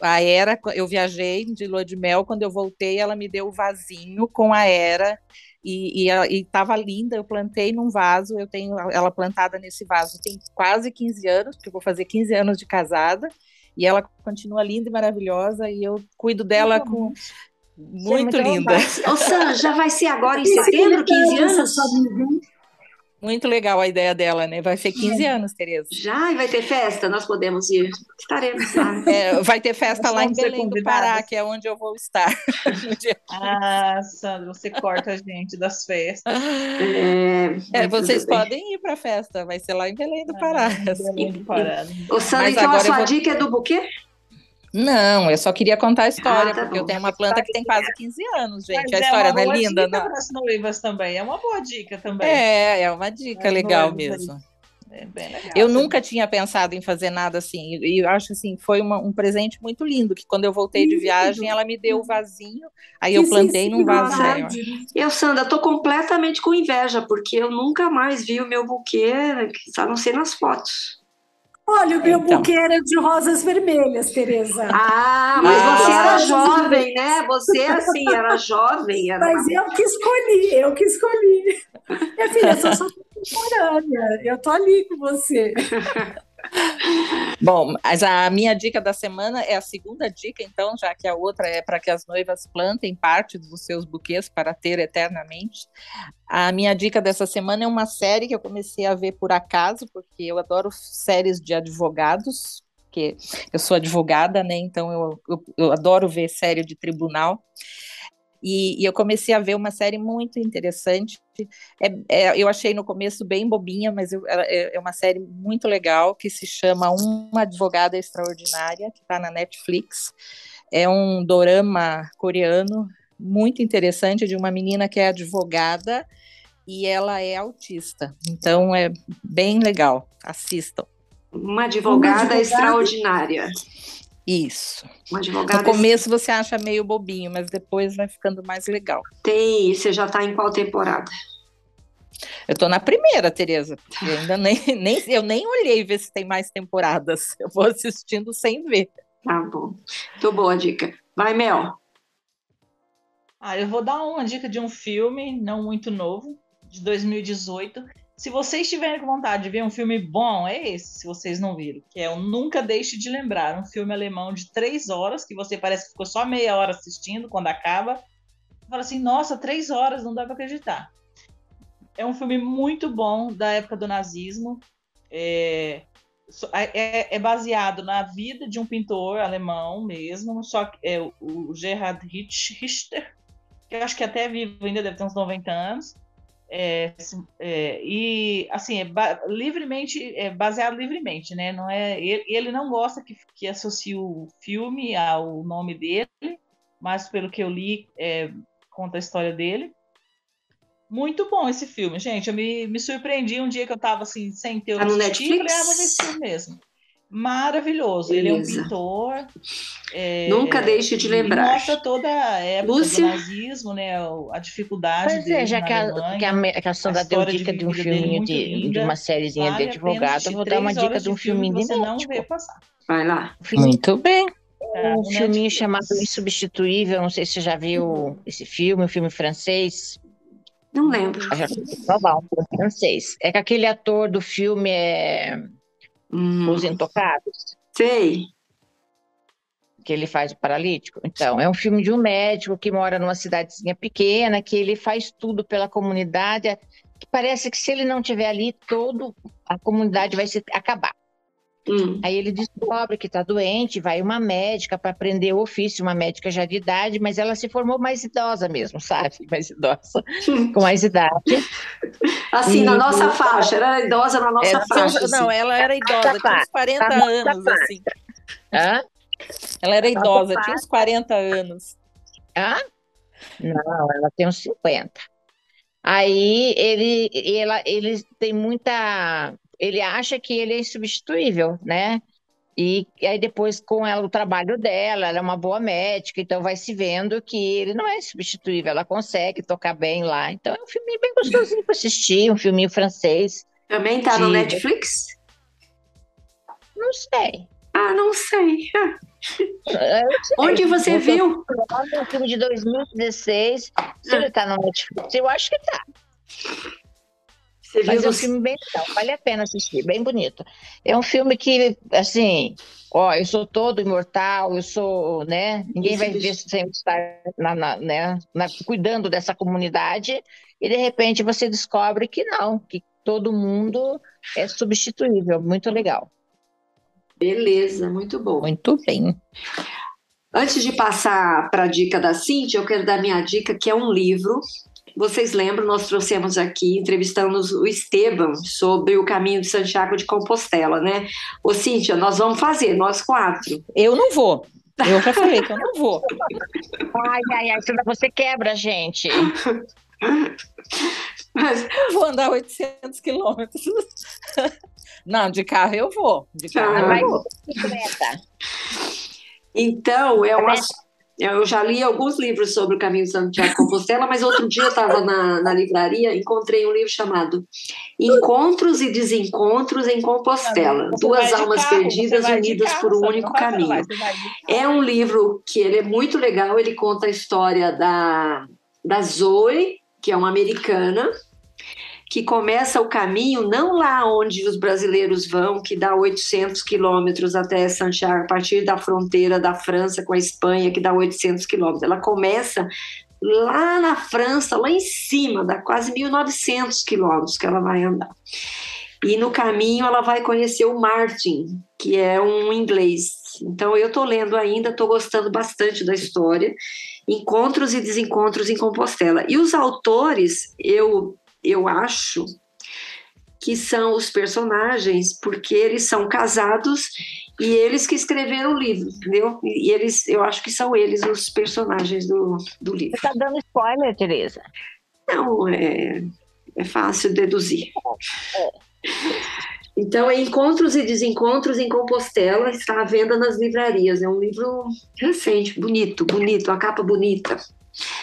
Speaker 5: A era, eu viajei de lua de mel, quando eu voltei, ela me deu o vasinho com a era e estava linda. Eu plantei num vaso, eu tenho ela plantada nesse vaso tem quase 15 anos, porque eu vou fazer 15 anos de casada, e ela continua linda e maravilhosa, e eu cuido dela com. Muito
Speaker 3: muito
Speaker 5: linda.
Speaker 1: Ô, Sam, já vai ser agora em setembro, 15
Speaker 6: essa
Speaker 1: anos?
Speaker 5: Muito legal a ideia dela, né? Vai ser 15 anos, Tereza.
Speaker 1: Já e vai ter festa? Nós podemos ir. Estaremos lá.
Speaker 5: É, vai ter festa lá em Belém do. Pará, que é onde eu vou estar.
Speaker 4: Ah, Sandra, você corta a gente das festas.
Speaker 1: É,
Speaker 5: É, vocês podem ir para a festa, vai ser lá em Belém do Pará.
Speaker 4: Ah, Belém do Pará.
Speaker 1: Ô, Sandra,
Speaker 5: Mas
Speaker 1: então a sua
Speaker 5: vou-
Speaker 1: dica é do buquê?
Speaker 5: Não, eu só queria contar a história,
Speaker 1: Ah, tá
Speaker 5: porque eu
Speaker 1: bom.
Speaker 5: tenho uma planta que tem quase 15 anos, gente.
Speaker 4: Mas
Speaker 5: a
Speaker 4: é
Speaker 5: história
Speaker 4: uma
Speaker 5: não é linda, não?
Speaker 4: para as noivas também. É uma boa dica também.
Speaker 5: É, é uma dica
Speaker 4: É,
Speaker 5: legal mesmo.
Speaker 4: É legal.
Speaker 5: Eu nunca tinha pensado em fazer nada assim, e eu acho assim, foi uma- um presente muito lindo, que quando eu voltei de viagem, ela me deu o vasinho, aí eu plantei num vaso
Speaker 6: né?
Speaker 1: Eu, Sandra, tô completamente com inveja, porque eu nunca mais vi o meu buquê, a não ser nas fotos.
Speaker 6: Olha, o meu
Speaker 5: Então.
Speaker 6: buquê era de rosas vermelhas, Tereza.
Speaker 1: Ah, mas
Speaker 5: Ah.
Speaker 1: você era jovem, né? Você, assim, era jovem. Era...
Speaker 6: Mas eu que escolhi, eu que escolhi. Minha filha, eu sou sua contemporânea. Eu tô ali com você.
Speaker 5: Bom, mas a minha dica da semana é a segunda dica, então, já que a outra é para que as noivas plantem parte dos seus buquês para ter eternamente. A minha dica dessa semana é uma série que eu comecei a ver por acaso, porque eu adoro séries de advogados, porque eu sou advogada, né? Então eu, eu, eu adoro ver série de tribunal. E, e eu comecei a ver uma série muito interessante. É- é- eu achei no começo bem bobinha, mas eu- é, é uma série muito legal que se chama Uma Advogada Extraordinária, que está na Netflix. É um dorama coreano muito interessante de uma menina que é advogada e ela é autista. Então é bem legal. Assistam.
Speaker 1: Uma advogada,
Speaker 6: Uma advogada.
Speaker 1: extraordinária.
Speaker 5: Isso.
Speaker 1: Uma advogada.
Speaker 5: No começo você acha meio bobinho, mas depois vai ficando mais legal.
Speaker 1: Tem. Você já está em qual temporada?
Speaker 5: Eu tô na primeira, Tereza. Eu ainda nem, nem, eu nem olhei ver se tem mais temporadas. Eu vou assistindo sem ver.
Speaker 1: Tá bom. Muito boa a dica. Vai, Mel.
Speaker 4: Ah, eu vou dar uma dica de um filme não muito novo, de 2018. Se vocês tiverem com vontade de ver um filme bom, é esse, se vocês não viram, que é o Nunca Deixe de Lembrar, um filme alemão de três horas, que você parece que ficou só meia hora assistindo quando acaba. Fala assim, nossa, três horas, não dá para acreditar. É um filme muito bom da época do nazismo. É, so- é- é baseado na vida de um pintor alemão mesmo, só que é o- Gerhard Rich- Richter, que eu acho que até é vivo ainda, deve ter uns 90 anos. É, é, e assim, é ba- livremente, é baseado livremente, né? Não é, ele, ele não gosta que, que associe o filme ao nome dele, mas pelo que eu li, é, conta a história dele. Muito bom esse filme, gente. Eu me, me surpreendi um dia que eu tava assim, sem ter o
Speaker 1: Tá no
Speaker 4: assisti, falei,
Speaker 1: Netflix?
Speaker 4: ah, vou ver esse filme mesmo. Maravilhoso. Ele é um pintor. É,
Speaker 1: Nunca deixe de lembrar.
Speaker 4: Mostra toda a época Lúcia? do nazismo, né? A dificuldade
Speaker 3: pois é, já que a, que a, que a Sandra deu dica de, de um filminho de, de, uma sériezinha vale de advogado, vou dar uma dica de um filminho de
Speaker 4: não vê passar.
Speaker 1: Vai lá.
Speaker 5: Muito bem.
Speaker 3: Um é, filminho chamado Insubstituível, não sei se você já viu esse filme, um filme francês.
Speaker 1: Não lembro.
Speaker 3: Já um filme francês. É que aquele ator do filme é hum. Os Intocados.
Speaker 1: Sei.
Speaker 3: Que ele faz o paralítico. Então, é um filme de um médico que mora numa cidadezinha pequena, que ele faz tudo pela comunidade, que parece que se ele não estiver ali, toda a comunidade vai se acabar. Hum. Aí ele descobre que está doente, vai uma médica para aprender o ofício, uma médica já de idade, mas ela se formou mais idosa mesmo, sabe? Mais idosa, com mais idade.
Speaker 1: Assim, e... na nossa faixa, era idosa na nossa
Speaker 5: ela,
Speaker 1: faixa.
Speaker 5: Assim. Não, ela era idosa, tinha uns 40 tá anos, assim. Hã? Ela era idosa, tinha uns 40 anos.
Speaker 3: Hã? Não, ela tem uns 50. Aí ele, ela, ele tem muita ele acha que ele é insubstituível, né? E, aí depois com ela o trabalho dela, ela é uma boa médica, então vai se vendo que ele não é insubstituível, ela consegue tocar bem lá. Então é um filme bem gostosinho para assistir, um filminho francês.
Speaker 1: Também tá de... no Netflix?
Speaker 3: Não sei.
Speaker 1: Ah, não sei. Onde você viu?
Speaker 3: Um filme de 2016. Se ele tá no Netflix, eu acho que tá. Você Mas viu é um filme bem legal, vale a pena assistir, bem bonito. É um filme que, assim, ó, eu sou todo imortal, eu sou, né? Ninguém vai ver sem estar na, na, né, na, cuidando dessa comunidade, e de repente você descobre que não, que todo mundo é substituível. Muito legal.
Speaker 1: Beleza, muito bom.
Speaker 5: Muito bem.
Speaker 1: Antes de passar para a dica da Cintia, eu quero dar minha dica, que é um livro vocês lembram, nós trouxemos aqui, entrevistamos o Esteban sobre o caminho de Santiago de Compostela, né? Ô, Cíntia, nós vamos fazer, nós quatro.
Speaker 5: Eu não vou. Eu já falei que eu não vou.
Speaker 3: Ai, ai, ai, você quebra, gente.
Speaker 5: Mas... Eu vou andar 800 quilômetros. Não, de carro eu vou. De carro ah, eu vou.
Speaker 1: Então, é uma, eu já li alguns livros sobre o caminho de Santiago de Compostela, mas outro dia eu estava na, na livraria encontrei um livro chamado Encontros e Desencontros em Compostela, Duas Almas carro, Perdidas Unidas carro, por um Único Caminho. É um livro que ele é muito legal, ele conta a história da, da Zoe, que é uma americana, que começa o caminho não lá onde os brasileiros vão, que dá 800 quilômetros até Santiago, a partir da fronteira da França com a Espanha, que dá 800 quilômetros. Ela começa lá na França, lá em cima, dá quase 1.900 quilômetros que ela vai andar. E no caminho ela vai conhecer o Martin, que é um inglês. Então eu estou lendo ainda, estou gostando bastante da história. Encontros e desencontros em Compostela. E os autores, eu eu acho que são os personagens, porque eles são casados e eles que escreveram o livro, entendeu? E eles, eu acho que são eles os personagens do, do livro.
Speaker 3: Você está dando spoiler, Tereza?
Speaker 1: Não, é, é fácil deduzir. É. Então, é Encontros e Desencontros em Compostela, está à venda nas livrarias. É um livro recente, bonito, bonito, a capa bonita.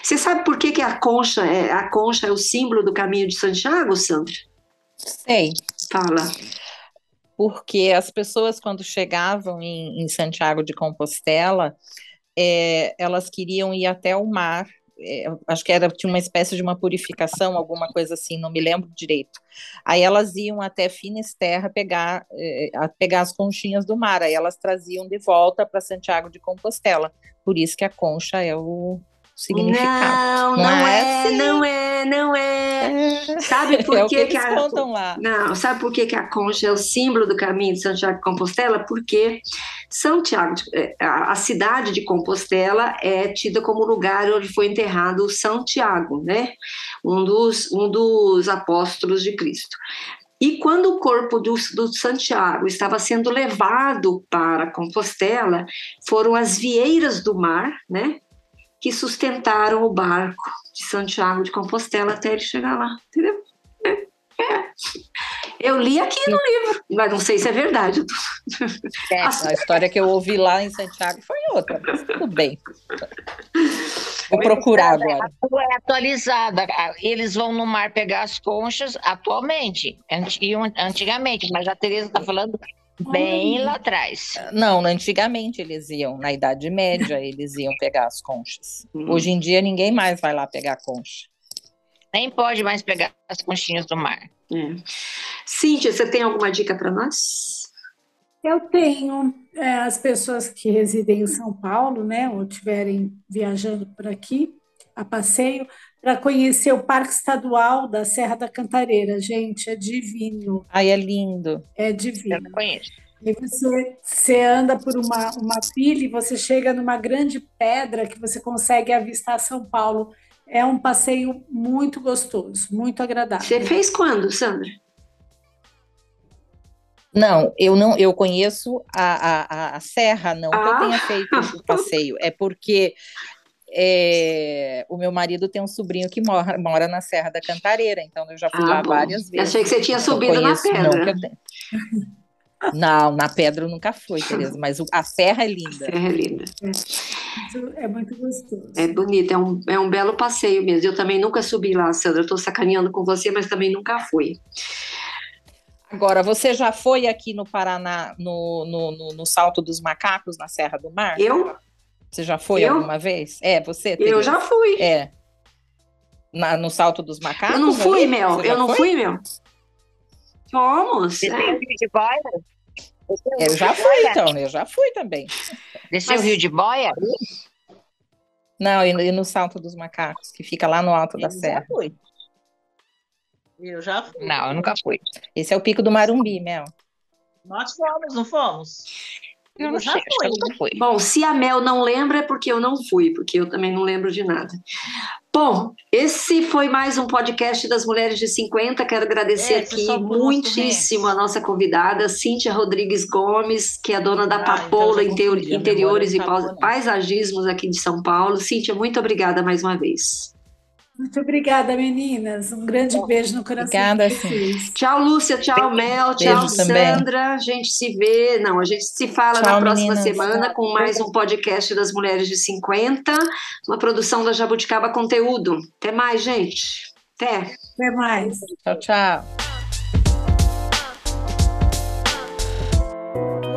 Speaker 1: Você sabe por que, que a concha é a concha é o símbolo do caminho de Santiago, Sandra?
Speaker 5: Sei.
Speaker 1: Fala.
Speaker 5: Porque as pessoas, quando chegavam em, em Santiago de Compostela, é, elas queriam ir até o mar. É, acho que era tinha uma espécie de uma purificação, alguma coisa assim, não me lembro direito. Aí elas iam até Finisterra pegar, é, pegar as conchinhas do mar, aí elas traziam de volta para Santiago de Compostela. Por isso que a concha é o, significado.
Speaker 1: Não, não, não é, é assim. não é, não é. é. Sabe por
Speaker 5: é
Speaker 1: que,
Speaker 5: que,
Speaker 1: a
Speaker 5: contam lá.
Speaker 1: Não, sabe por que, que a concha é o símbolo do caminho de Santiago de Compostela? Porque Santiago, é, a cidade de Compostela é tida como lugar onde foi enterrado Santiago, né? Um dos, um dos apóstolos de Cristo. E quando o corpo do, do, Santiago estava sendo levado para Compostela, foram as vieiras do mar, né? Que sustentaram o barco de Santiago de Compostela até ele chegar lá, entendeu? É, é. Eu li aqui no livro, mas não sei se é verdade.
Speaker 5: É, a história que eu ouvi lá em Santiago foi outra, mas tudo bem. Vou procurar agora.
Speaker 3: A rua é atualizada. Eles vão no mar pegar as conchas atualmente. Antigamente, mas a Tereza está falando bem lá atrás.
Speaker 5: Não, antigamente eles iam, na Idade Média, eles iam pegar as conchas. Hum. Hoje em dia ninguém mais vai lá pegar concha.
Speaker 3: Nem pode mais pegar as conchinhas do mar.
Speaker 1: É. Cíntia, você tem alguma dica para nós?
Speaker 6: Eu tenho. É, as pessoas que residem em São Paulo, né, ou estiverem viajando por aqui a passeio, para conhecer o Parque Estadual da Serra da Cantareira. Gente, é divino.
Speaker 5: Ai, é lindo.
Speaker 6: É divino.
Speaker 3: Eu não conheço.
Speaker 6: E você, você anda por uma, uma pilha e você chega numa grande pedra que você consegue avistar São Paulo. É um passeio muito gostoso, muito agradável.
Speaker 1: Você fez quando, Sandra?
Speaker 5: Não, eu não, eu conheço a, a, a serra, não ah. que eu tenha ah. feito o passeio, é porque é, o meu marido tem um sobrinho que mora, mora na Serra da Cantareira, então eu já fui ah, lá bom. várias vezes.
Speaker 1: Achei que você tinha subido na pedra.
Speaker 5: Não, não, na pedra eu nunca fui, Tereza, mas a serra é linda.
Speaker 1: A serra é linda.
Speaker 6: É, é muito gostoso.
Speaker 1: É bonito, é um, é um belo passeio mesmo. Eu também nunca subi lá, Sandra. Eu estou sacaneando com você, mas também nunca fui.
Speaker 5: Agora, você já foi aqui no Paraná, no, no, no, no Salto dos Macacos, na Serra do Mar?
Speaker 1: Eu?
Speaker 5: Você já foi eu? alguma vez? É, você?
Speaker 1: Tereza? Eu já fui.
Speaker 5: É. Na, no Salto dos Macacos?
Speaker 1: Eu não fui, Mel. Eu não foi? fui, Mel. Fomos.
Speaker 3: Você é. tem Rio de Boia?
Speaker 5: Eu já fui, então. Eu já fui também.
Speaker 3: Desceu o Rio de Boia?
Speaker 5: Não, e no Salto dos Macacos, que fica lá no alto eu da serra.
Speaker 4: Já fui. Eu já fui.
Speaker 3: Não, eu nunca fui.
Speaker 5: Esse é o Pico do Marumbi, Mel.
Speaker 4: Nós fomos, não fomos?
Speaker 3: Eu não sei, acho que eu nunca fui.
Speaker 1: Bom, se a Mel não lembra é porque eu não fui, porque eu também não lembro de nada. Bom, esse foi mais um podcast das Mulheres de 50. Quero agradecer é, aqui muitíssimo a nossa convidada, Cíntia Rodrigues Gomes, que é dona da ah, Papoula então Interiores e Paisagismos aqui de São Paulo. Cíntia, muito obrigada mais uma vez.
Speaker 6: Muito obrigada, meninas. Um grande beijo no coração.
Speaker 5: Obrigada, sim.
Speaker 1: Tchau, Lúcia. Tchau, Mel. Tchau, Sandra. A gente se vê. Não, a gente se fala tchau, na próxima meninas. semana com mais um podcast das Mulheres de 50, uma produção da Jabuticaba Conteúdo. Até mais, gente. Até.
Speaker 6: Até mais.
Speaker 5: Tchau, tchau.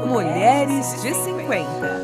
Speaker 2: Mulheres de 50.